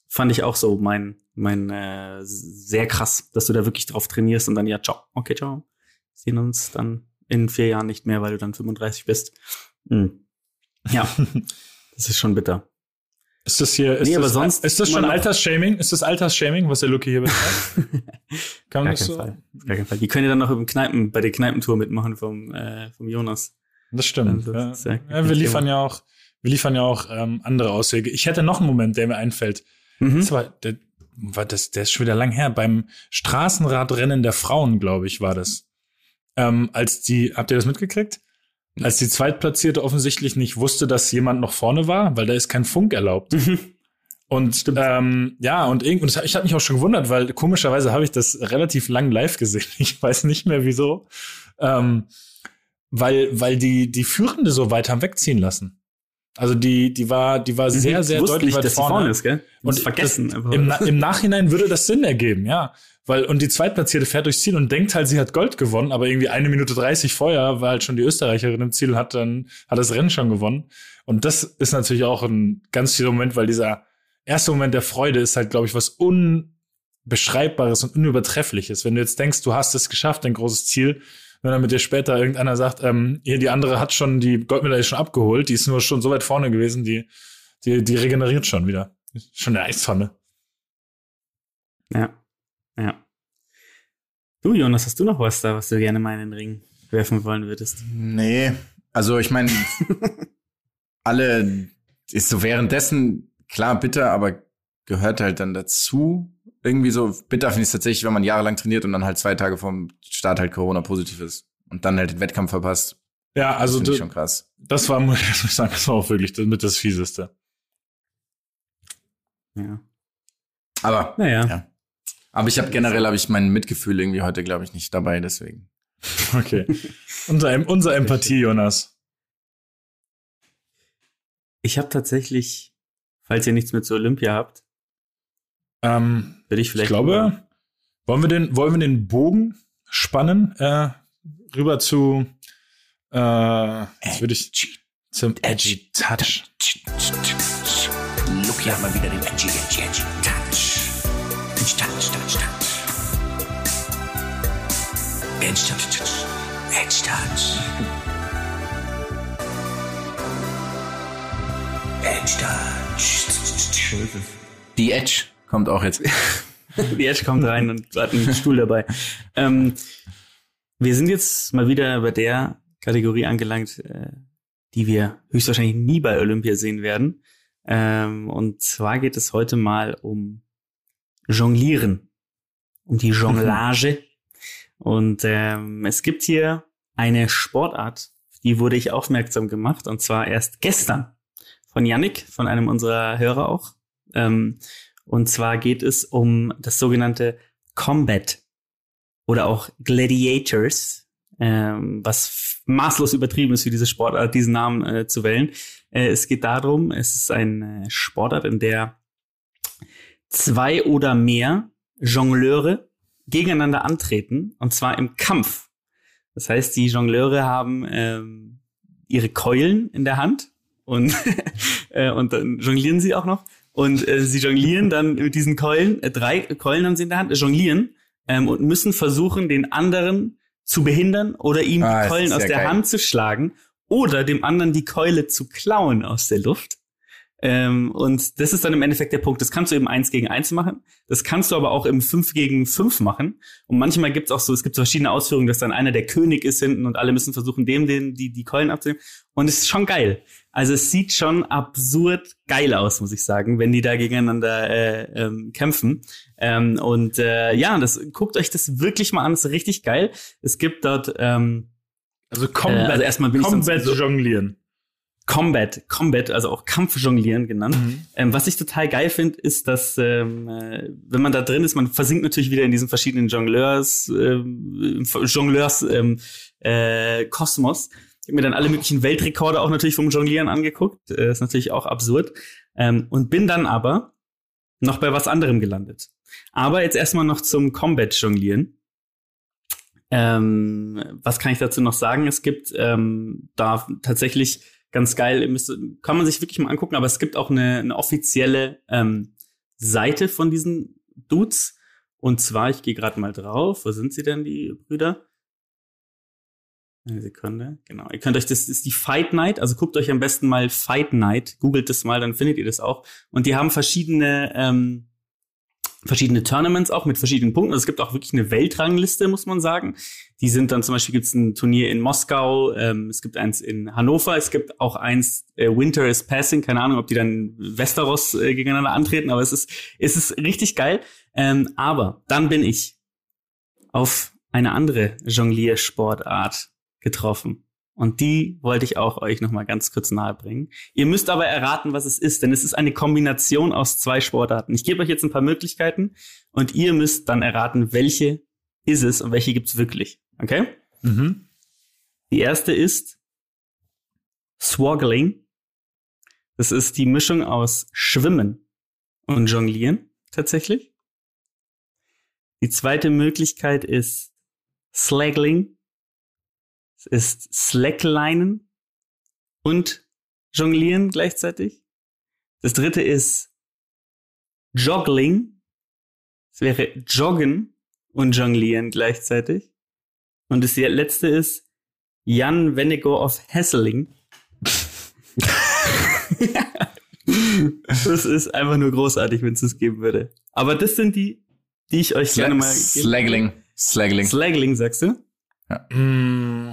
fand ich auch so mein, mein äh, sehr krass, dass du da wirklich drauf trainierst und dann ja, ciao, okay, ciao. Sehen uns dann in vier Jahren nicht mehr, weil du dann 35 bist. Hm. Ja, das ist schon bitter. Ist das hier, ist Nee, aber das, sonst ist das schon Altersshaming? Ist das Altersshaming, was der Lucky hier betreibt? Kann man das so? Fall. Gar keinen Fall. Die können ja dann noch im Kneipen, bei der Kneipentour mitmachen vom, äh, vom Jonas. Das stimmt. Also, das ja Ja, wir liefern Thema. ja auch, wir liefern ja auch ähm, andere Auswege. Ich hätte noch einen Moment, der mir einfällt. Mhm. Das war, der, war das, der ist schon wieder lang her. Beim Straßenradrennen der Frauen, glaube ich, war das. Ähm, als die, habt ihr das mitgekriegt? Als die Zweitplatzierte offensichtlich nicht wusste, dass jemand noch vorne war, weil da ist kein Funk erlaubt. Und ähm, ja, und, irgend- und ich habe mich auch schon gewundert, weil komischerweise habe ich das relativ lang live gesehen. Ich weiß nicht mehr wieso. Ähm, weil, weil die, die Führende so weit haben wegziehen lassen. Also die, die war, die war sehr, Mhm. sehr deutlich nicht, weit dass vorne. vorne ist, gell? Und vergessen das, im, Im Nachhinein würde das Sinn ergeben, ja. Weil, und die Zweitplatzierte fährt durchs Ziel und denkt halt, sie hat Gold gewonnen, aber irgendwie eine Minute 30 vorher war halt schon die Österreicherin im Ziel und hat dann, hat das Rennen schon gewonnen. Und das ist natürlich auch ein ganz schöner Moment, weil dieser erste Moment der Freude ist halt, glaube ich, was Unbeschreibbares und Unübertreffliches. Wenn du jetzt denkst, du hast es geschafft, dein großes Ziel, wenn dann mit dir später irgendeiner sagt, ähm, hier, die andere hat schon die Goldmedaille schon abgeholt, die ist nur schon so weit vorne gewesen, die, die, die regeneriert schon wieder. Schon eine Eistonne. Ja. Ja. Du, Jonas, hast du noch was da, was du gerne mal in den Ring werfen wollen würdest? Nee, also ich meine, alle ist so währenddessen, klar, bitter, aber gehört halt dann dazu. Irgendwie so, bitter finde ich es tatsächlich, wenn man jahrelang trainiert und dann halt zwei Tage vom Start halt Corona-positiv ist und dann halt den Wettkampf verpasst. Ja, also das finde ich du, schon krass. das war, muss ich sagen, das war auch wirklich das, mit das Fieseste. Ja. Aber, Naja. Ja. aber ich habe generell, habe ich mein Mitgefühl irgendwie heute, glaube ich, nicht dabei, deswegen. Okay. unser, unser Empathie, Jonas. Ich habe tatsächlich, falls ihr nichts mit zu Olympia habt, Ähm, würde ich ich vielleicht. glaube, wollen wir den, wollen wir den Bogen spannen, äh, rüber zu, äh, jetzt würde ich zum Edgy Touch. Lucky hat mal wieder den edgy, edgy, edgy Touch. Touch, touch, touch, touch. Edge, touch, touch. Edge, touch. Edge, touch. Die Edge kommt auch jetzt. Die Edge kommt rein und hat einen Stuhl dabei. Ähm, wir sind jetzt mal wieder bei der Kategorie angelangt, äh, die wir höchstwahrscheinlich nie bei Olympia sehen werden. Ähm, und zwar geht es heute mal um Jonglieren, um die Jonglage. und ähm, es gibt hier eine Sportart, die wurde ich aufmerksam gemacht, und zwar erst gestern von Yannick, von einem unserer Hörer auch. Ähm, und zwar geht es um das sogenannte Combat oder auch Gladiators, ähm, was maßlos übertrieben ist für diese Sportart, diesen Namen äh, zu wählen. Äh, es geht darum, es ist eine Sportart, in der zwei oder mehr Jongleure gegeneinander antreten, und zwar im Kampf. Das heißt, die Jongleure haben ähm, ihre Keulen in der Hand und, äh, und dann jonglieren sie auch noch. Und äh, sie jonglieren dann mit diesen Keulen, äh, drei Keulen haben sie in der Hand, äh, jonglieren ähm, und müssen versuchen, den anderen zu behindern oder ihm Ah, die Keulen aus der geil. Hand zu schlagen oder dem anderen die Keule zu klauen aus der Luft. Ähm, und das ist dann im Endeffekt der Punkt. Das kannst du eben eins gegen eins machen. Das kannst du aber auch im fünf gegen fünf machen. Und manchmal gibt's auch so, es gibt so verschiedene Ausführungen, dass dann einer der König ist hinten und alle müssen versuchen, dem den, die, die Keulen abzunehmen. Und es ist schon geil. Also es sieht schon absurd geil aus, muss ich sagen, wenn die da gegeneinander äh, ähm, kämpfen. Ähm, und äh, ja, das guckt euch das wirklich mal an. Ist richtig geil. Es gibt dort ähm, Also Combat, Äh, also erstmal bin ich sonst Combat so- jonglieren. Combat, Combat, also auch Kampfjonglieren genannt. Mhm. Ähm, was ich total geil finde, ist, dass ähm, äh, wenn man da drin ist, man versinkt natürlich wieder in diesen verschiedenen Jongleurs, ähm, Jongleurs ähm, äh, Kosmos. Ich habe mir dann alle möglichen Weltrekorde auch natürlich vom Jonglieren angeguckt. Äh, ist natürlich auch absurd. Ähm, und bin dann aber noch bei was anderem gelandet. Aber jetzt erstmal noch zum Combat-Jonglieren. Ähm, was kann ich dazu noch sagen? Es gibt ähm, da tatsächlich ganz geil, müsst, kann man sich wirklich mal angucken, aber es gibt auch eine, eine offizielle ähm, Seite von diesen Dudes. Und zwar, ich gehe gerade mal drauf. Wo sind sie denn, die Brüder? Eine Sekunde, genau. Ihr könnt euch, das ist die Fight Night, also guckt euch am besten mal Fight Night, googelt das mal, dann findet ihr das auch. Und die haben verschiedene, ähm, verschiedene Tournaments auch mit verschiedenen Punkten. Also es gibt auch wirklich eine Weltrangliste, muss man sagen. Die sind dann zum Beispiel gibt es ein Turnier in Moskau, ähm, es gibt eins in Hannover, es gibt auch eins äh, Winter is Passing, keine Ahnung, ob die dann Westeros äh, gegeneinander antreten, aber es ist es ist richtig geil. Ähm, aber dann bin ich auf eine andere Jongliersportart getroffen. Und die wollte ich auch euch noch mal ganz kurz nahebringen. Ihr müsst aber erraten, was es ist, denn es ist eine Kombination aus zwei Sportarten. Ich gebe euch jetzt ein paar Möglichkeiten und ihr müsst dann erraten, welche ist es und welche gibt's wirklich. Okay? Mhm. Die erste ist Swoggling. Das ist die Mischung aus Schwimmen und Jonglieren tatsächlich. Die zweite Möglichkeit ist Slaggling. Es ist Slacklinen und Jonglieren gleichzeitig. Das dritte ist Joggling. Es wäre Joggen und Jonglieren gleichzeitig. Und das letzte ist Jan Vennegoor of Hesseling. das ist einfach nur großartig, wenn es das geben würde. Aber das sind die, die ich euch gerne mal. Slaggling. Slaggling. Slaggling, sagst du? Mm.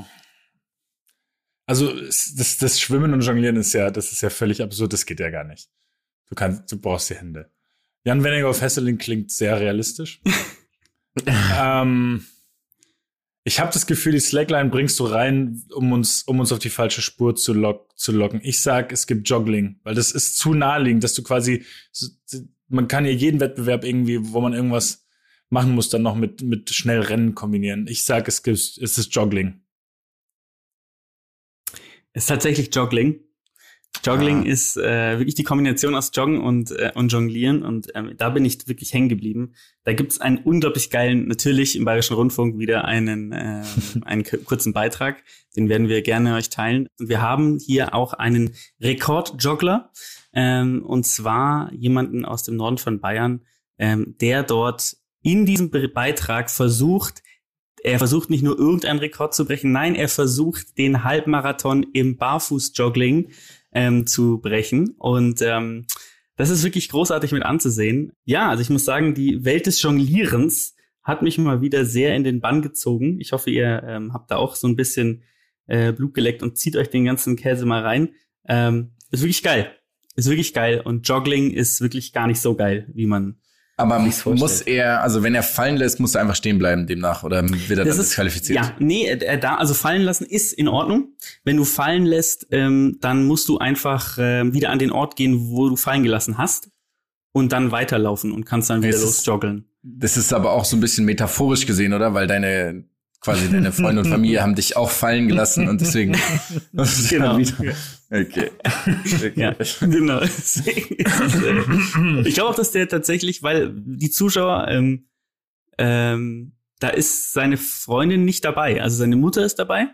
Also das, das Schwimmen und Jonglieren ist ja, das ist ja völlig absurd, das geht ja gar nicht. Du kannst, du brauchst die Hände. Jan Wenninger auf Hesseling klingt sehr realistisch. ähm, ich habe das Gefühl, die Slackline bringst du rein, um uns, um uns auf die falsche Spur zu, lock, zu locken. Ich sag, es gibt Joggling, weil das ist zu naheliegend, dass du quasi, man kann ja jeden Wettbewerb irgendwie, wo man irgendwas machen muss, dann noch mit, mit schnell Rennen kombinieren. Ich sag, es gibt, es ist Joggling. Ist tatsächlich Joggling. Joggling Ah. ist äh, wirklich die Kombination aus Joggen und, äh, und Jonglieren und ähm, da bin ich wirklich hängen geblieben. Da gibt's einen unglaublich geilen, natürlich im Bayerischen Rundfunk wieder einen, äh, einen kurzen Beitrag, den werden wir gerne euch teilen. Und wir haben hier auch einen Rekordjoggler ähm, und zwar jemanden aus dem Norden von Bayern, ähm, der dort in diesem Be Beitrag versucht, er versucht nicht nur irgendeinen Rekord zu brechen, nein, er versucht den Halbmarathon im Barfußjoggling ähm, zu brechen. Und ähm, das ist wirklich großartig mit anzusehen. Ja, also ich muss sagen, die Welt des Jonglierens hat mich mal wieder sehr in den Bann gezogen. Ich hoffe, ihr ähm, habt da auch so ein bisschen äh, Blut geleckt und zieht euch den ganzen Käse mal rein. Ähm, ist wirklich geil. Ist wirklich geil. Und Joggling ist wirklich gar nicht so geil, wie man Aber muss er, also wenn er fallen lässt, muss er einfach stehen bleiben demnach oder wird er dann disqualifiziert? Ja, nee, äh, da, also fallen lassen ist in Ordnung. Wenn du fallen lässt, ähm, dann musst du einfach ähm, wieder an den Ort gehen, wo du fallen gelassen hast und dann weiterlaufen und kannst dann wieder ist- losjoggeln. Das ist aber auch so ein bisschen metaphorisch gesehen, oder? Weil deine quasi deine Freunde und Familie haben dich auch fallen gelassen und deswegen Genau. wieder. Okay. okay. Ja, genau. Ich glaube auch, dass der tatsächlich, weil die Zuschauer, ähm, ähm, da ist seine Freundin nicht dabei. Also seine Mutter ist dabei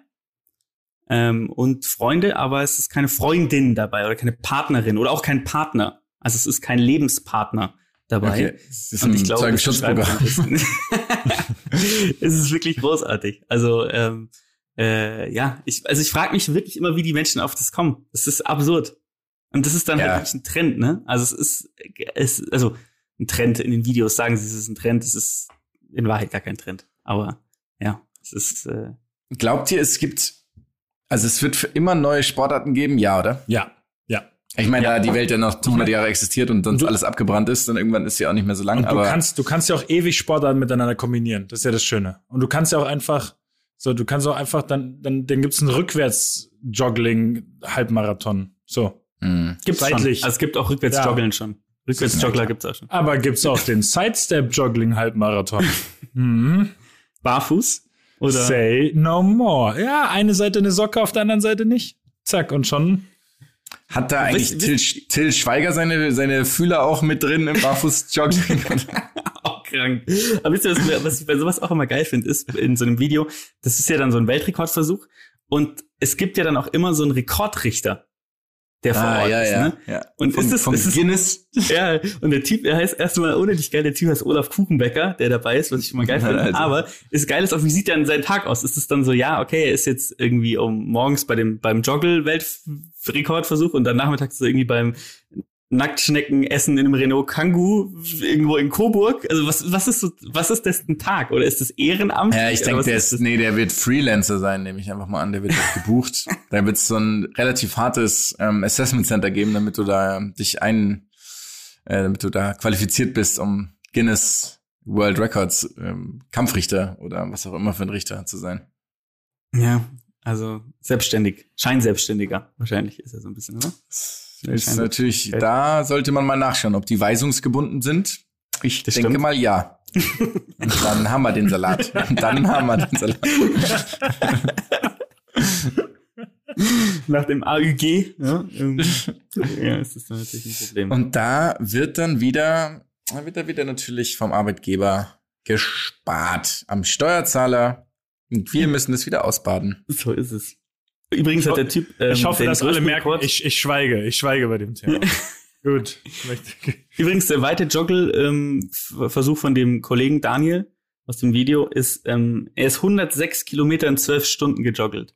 ähm, und Freunde, aber es ist keine Freundin dabei oder keine Partnerin oder auch kein Partner. Also es ist kein Lebenspartner dabei. Okay. Das ist Und ein ich glaube, das Zeugenschutzprogramm. es ist wirklich großartig. Also ähm, äh, ja, ich, also ich frage mich wirklich immer, wie die Menschen auf das kommen. Es ist absurd. Und das ist dann Ja. halt wirklich ein Trend, ne? Also es ist, es, also ein Trend in den Videos sagen sie, es ist ein Trend. Es ist in Wahrheit gar kein Trend. Aber ja, es ist äh, Glaubt ihr, es gibt, also es wird für immer neue Sportarten geben? Ja, oder? Ja. Ich meine, Ja. da die Welt ja noch 100 Jahre existiert und sonst Du- alles abgebrannt ist, dann irgendwann ist sie auch nicht mehr so lang. Und du aber kannst, du kannst ja auch ewig Sportarten miteinander kombinieren. Das ist ja das Schöne. Und du kannst ja auch einfach, so, du kannst auch einfach, dann, dann, dann gibt's einen Rückwärts-Joggling-Halbmarathon. So. Mh. gibt's Seitlich. schon. Also es gibt auch Rückwärtsjoggeln schon. Rückwärtsjoggler gibt's auch schon. Aber gibt's auch den Sidestep-Joggling-Halbmarathon. mhm. Barfuß oder Say no more. Ja, eine Seite eine Socke, auf der anderen Seite nicht. Zack, und schon. Hat da eigentlich Wisst- Till, Till Schweiger seine, seine Fühler auch mit drin im Barfuß-Jogging? auch krank. Aber wisst ihr, was, was ich bei sowas auch immer geil finde, ist in so einem Video, das ist ja dann so ein Weltrekordversuch und es gibt ja dann auch immer so einen Rekordrichter, der vor Ort ist. Ne? Ah, ja. Und vom, ist es- ist es- Guinness? Ja, und der Typ, er heißt erstmal unendlich geil, der Typ heißt Olaf Kuchenbecker, der dabei ist, was ich mal geil Ja, finde. also. Aber ist geil ist auch, wie sieht dann sein Tag aus? Ist es dann so, ja, okay, er ist jetzt irgendwie um morgens bei dem beim Joggle-Weltrekordversuch und dann nachmittags so irgendwie beim Nacktschnecken-Essen in einem Renault Kangoo irgendwo in Coburg. Also was, was ist so, was ist das ein Tag? Oder ist das Ehrenamt? Ja, ich denke, der ist ist, nee, der wird Freelancer sein, nehme ich einfach mal an. Der wird gebucht. da wird es so ein relativ hartes ähm, Assessment Center geben, damit du da dich ein, äh, damit du da qualifiziert bist, um Guinness World Records ähm, Kampfrichter oder was auch immer für ein Richter zu sein. Ja, also selbstständig. Scheinselbstständiger. Wahrscheinlich ist er so ein bisschen, oder? Ist natürlich, da sollte man mal nachschauen, ob die weisungsgebunden sind. Ich Das denke stimmt. mal ja. Und dann haben wir den Salat. Und dann haben wir den Salat. Nach dem AÜG, ja, ja, ist das natürlich ein Problem. Und da wird dann wieder, wird da wieder natürlich vom Arbeitgeber gespart. Am Steuerzahler. Und wir müssen das wieder ausbaden. so ist es. Übrigens hat der Typ. Ähm, Ich hoffe, dass alle merken, Rekord- ich, ich schweige, ich schweige bei dem Thema. Gut. Übrigens, der weite Joggle-Versuch von dem Kollegen Daniel aus dem Video ist, ähm, er ist 106 Kilometer in 12 Stunden gejoggelt.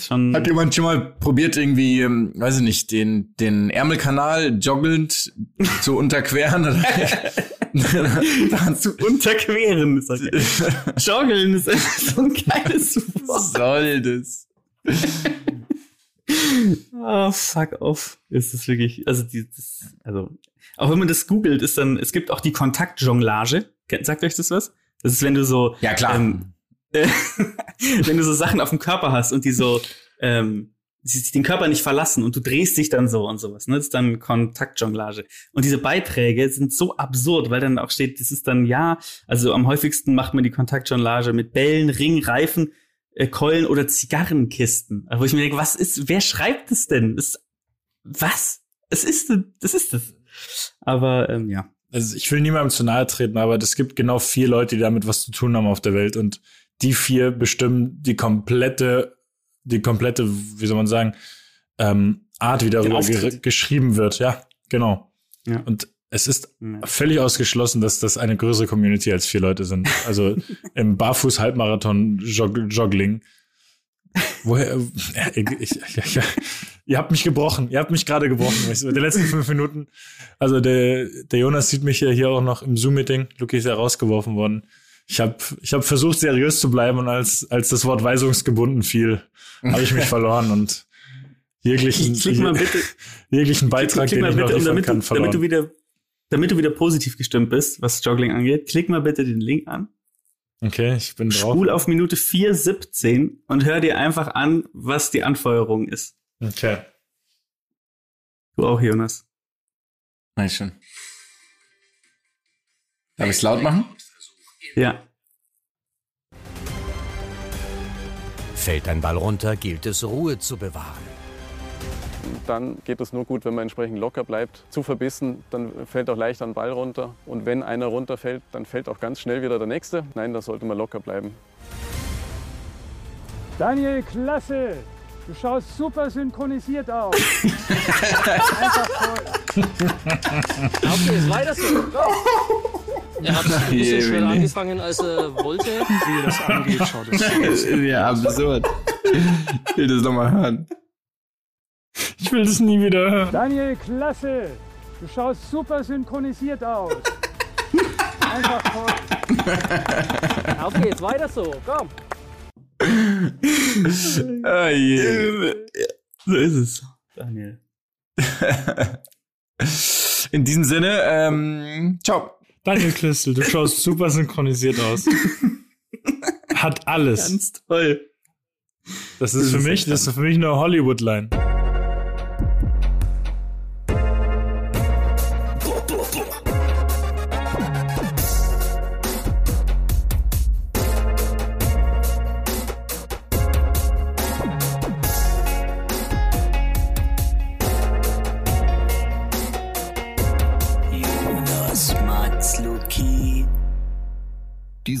Schon. Hat jemand schon mal probiert, irgendwie, ähm, weiß ich nicht, den, den Ärmelkanal joggelnd zu unterqueren? Oder zu unterqueren. Ist geil. Joggeln ist einfach so ein geiles Was Wort. soll das? Oh, fuck off. Ist das wirklich, also die, das, also, auch wenn man das googelt, ist dann, es gibt auch die Kontaktjonglage. Sagt euch das was? Das ist, wenn du so, Ja, klar. Ähm, äh, wenn du so Sachen auf dem Körper hast und die so, ähm, den Körper nicht verlassen und du drehst dich dann so und sowas, ne? Das ist dann Kontaktjonglage. Und diese Beiträge sind so absurd, weil dann auch steht, das ist dann ja, also am häufigsten macht man die Kontaktjonglage mit Bällen, Ring, Reifen, äh, Keulen oder Zigarrenkisten. Wo ich mir denke, was ist, wer schreibt das denn? Das, was? Es ist, das ist das. Aber ähm, ja. Also ich will niemandem zu nahe treten, aber es gibt genau vier Leute, die damit was zu tun haben auf der Welt und die vier bestimmen die komplette, die komplette, wie soll man sagen, ähm, Art, wie darüber ge geschrieben wird. Ja, genau. Ja. Und es ist Ja. völlig ausgeschlossen, dass das eine größere Community als vier Leute sind. Also im Barfuß-Halbmarathon-Joggling. Woher, ja, ich, ich, ich, ihr habt mich gebrochen, ihr habt mich gerade gebrochen. Die letzten fünf Minuten. Also der, der Jonas sieht mich ja hier auch noch im Zoom-Meeting. Luki ist ja rausgeworfen worden. Ich habe ich hab versucht, seriös zu bleiben und als, als das Wort weisungsgebunden fiel, habe ich mich verloren und jeglichen, Klick mal bitte, jeglichen Beitrag, klick den mal ich noch bitte, damit, kann, du, verloren. damit du wieder, damit du wieder positiv gestimmt bist, was Joggling angeht, klick mal bitte den Link an, okay, ich bin drauf. spul auf Minute 4,17 und hör dir einfach an, was die Anfeuerung ist. Okay. Du auch, Jonas. Weiß schon. Darf ich es laut machen? Ja. Fällt ein Ball runter, gilt es Ruhe zu bewahren. dann geht es nur gut, wenn man entsprechend locker bleibt. Zu verbissen, dann fällt auch leicht ein Ball runter. Und wenn einer runterfällt, dann fällt auch ganz schnell wieder der nächste. Nein, da sollte man locker bleiben. Daniel, klasse! Du schaust super synchronisiert aus. Einfach toll. Okay, ist weiter so. Er hat ein bisschen schneller angefangen, als er wollte. Wie das angeht, schaut es. ja, absurd. Ich will das nochmal hören. Ich will das nie wieder hören. Daniel, klasse! Du schaust super synchronisiert aus. Einfach toll. Auf geht's, weiter so. Komm. Ah, je. So ist es. Daniel. In diesem Sinne, ähm, ciao. Daniel Klüssel, du schaust super synchronisiert aus. Hat alles. Ganz toll. Das ist für mich, das ist für mich eine Hollywood-Line.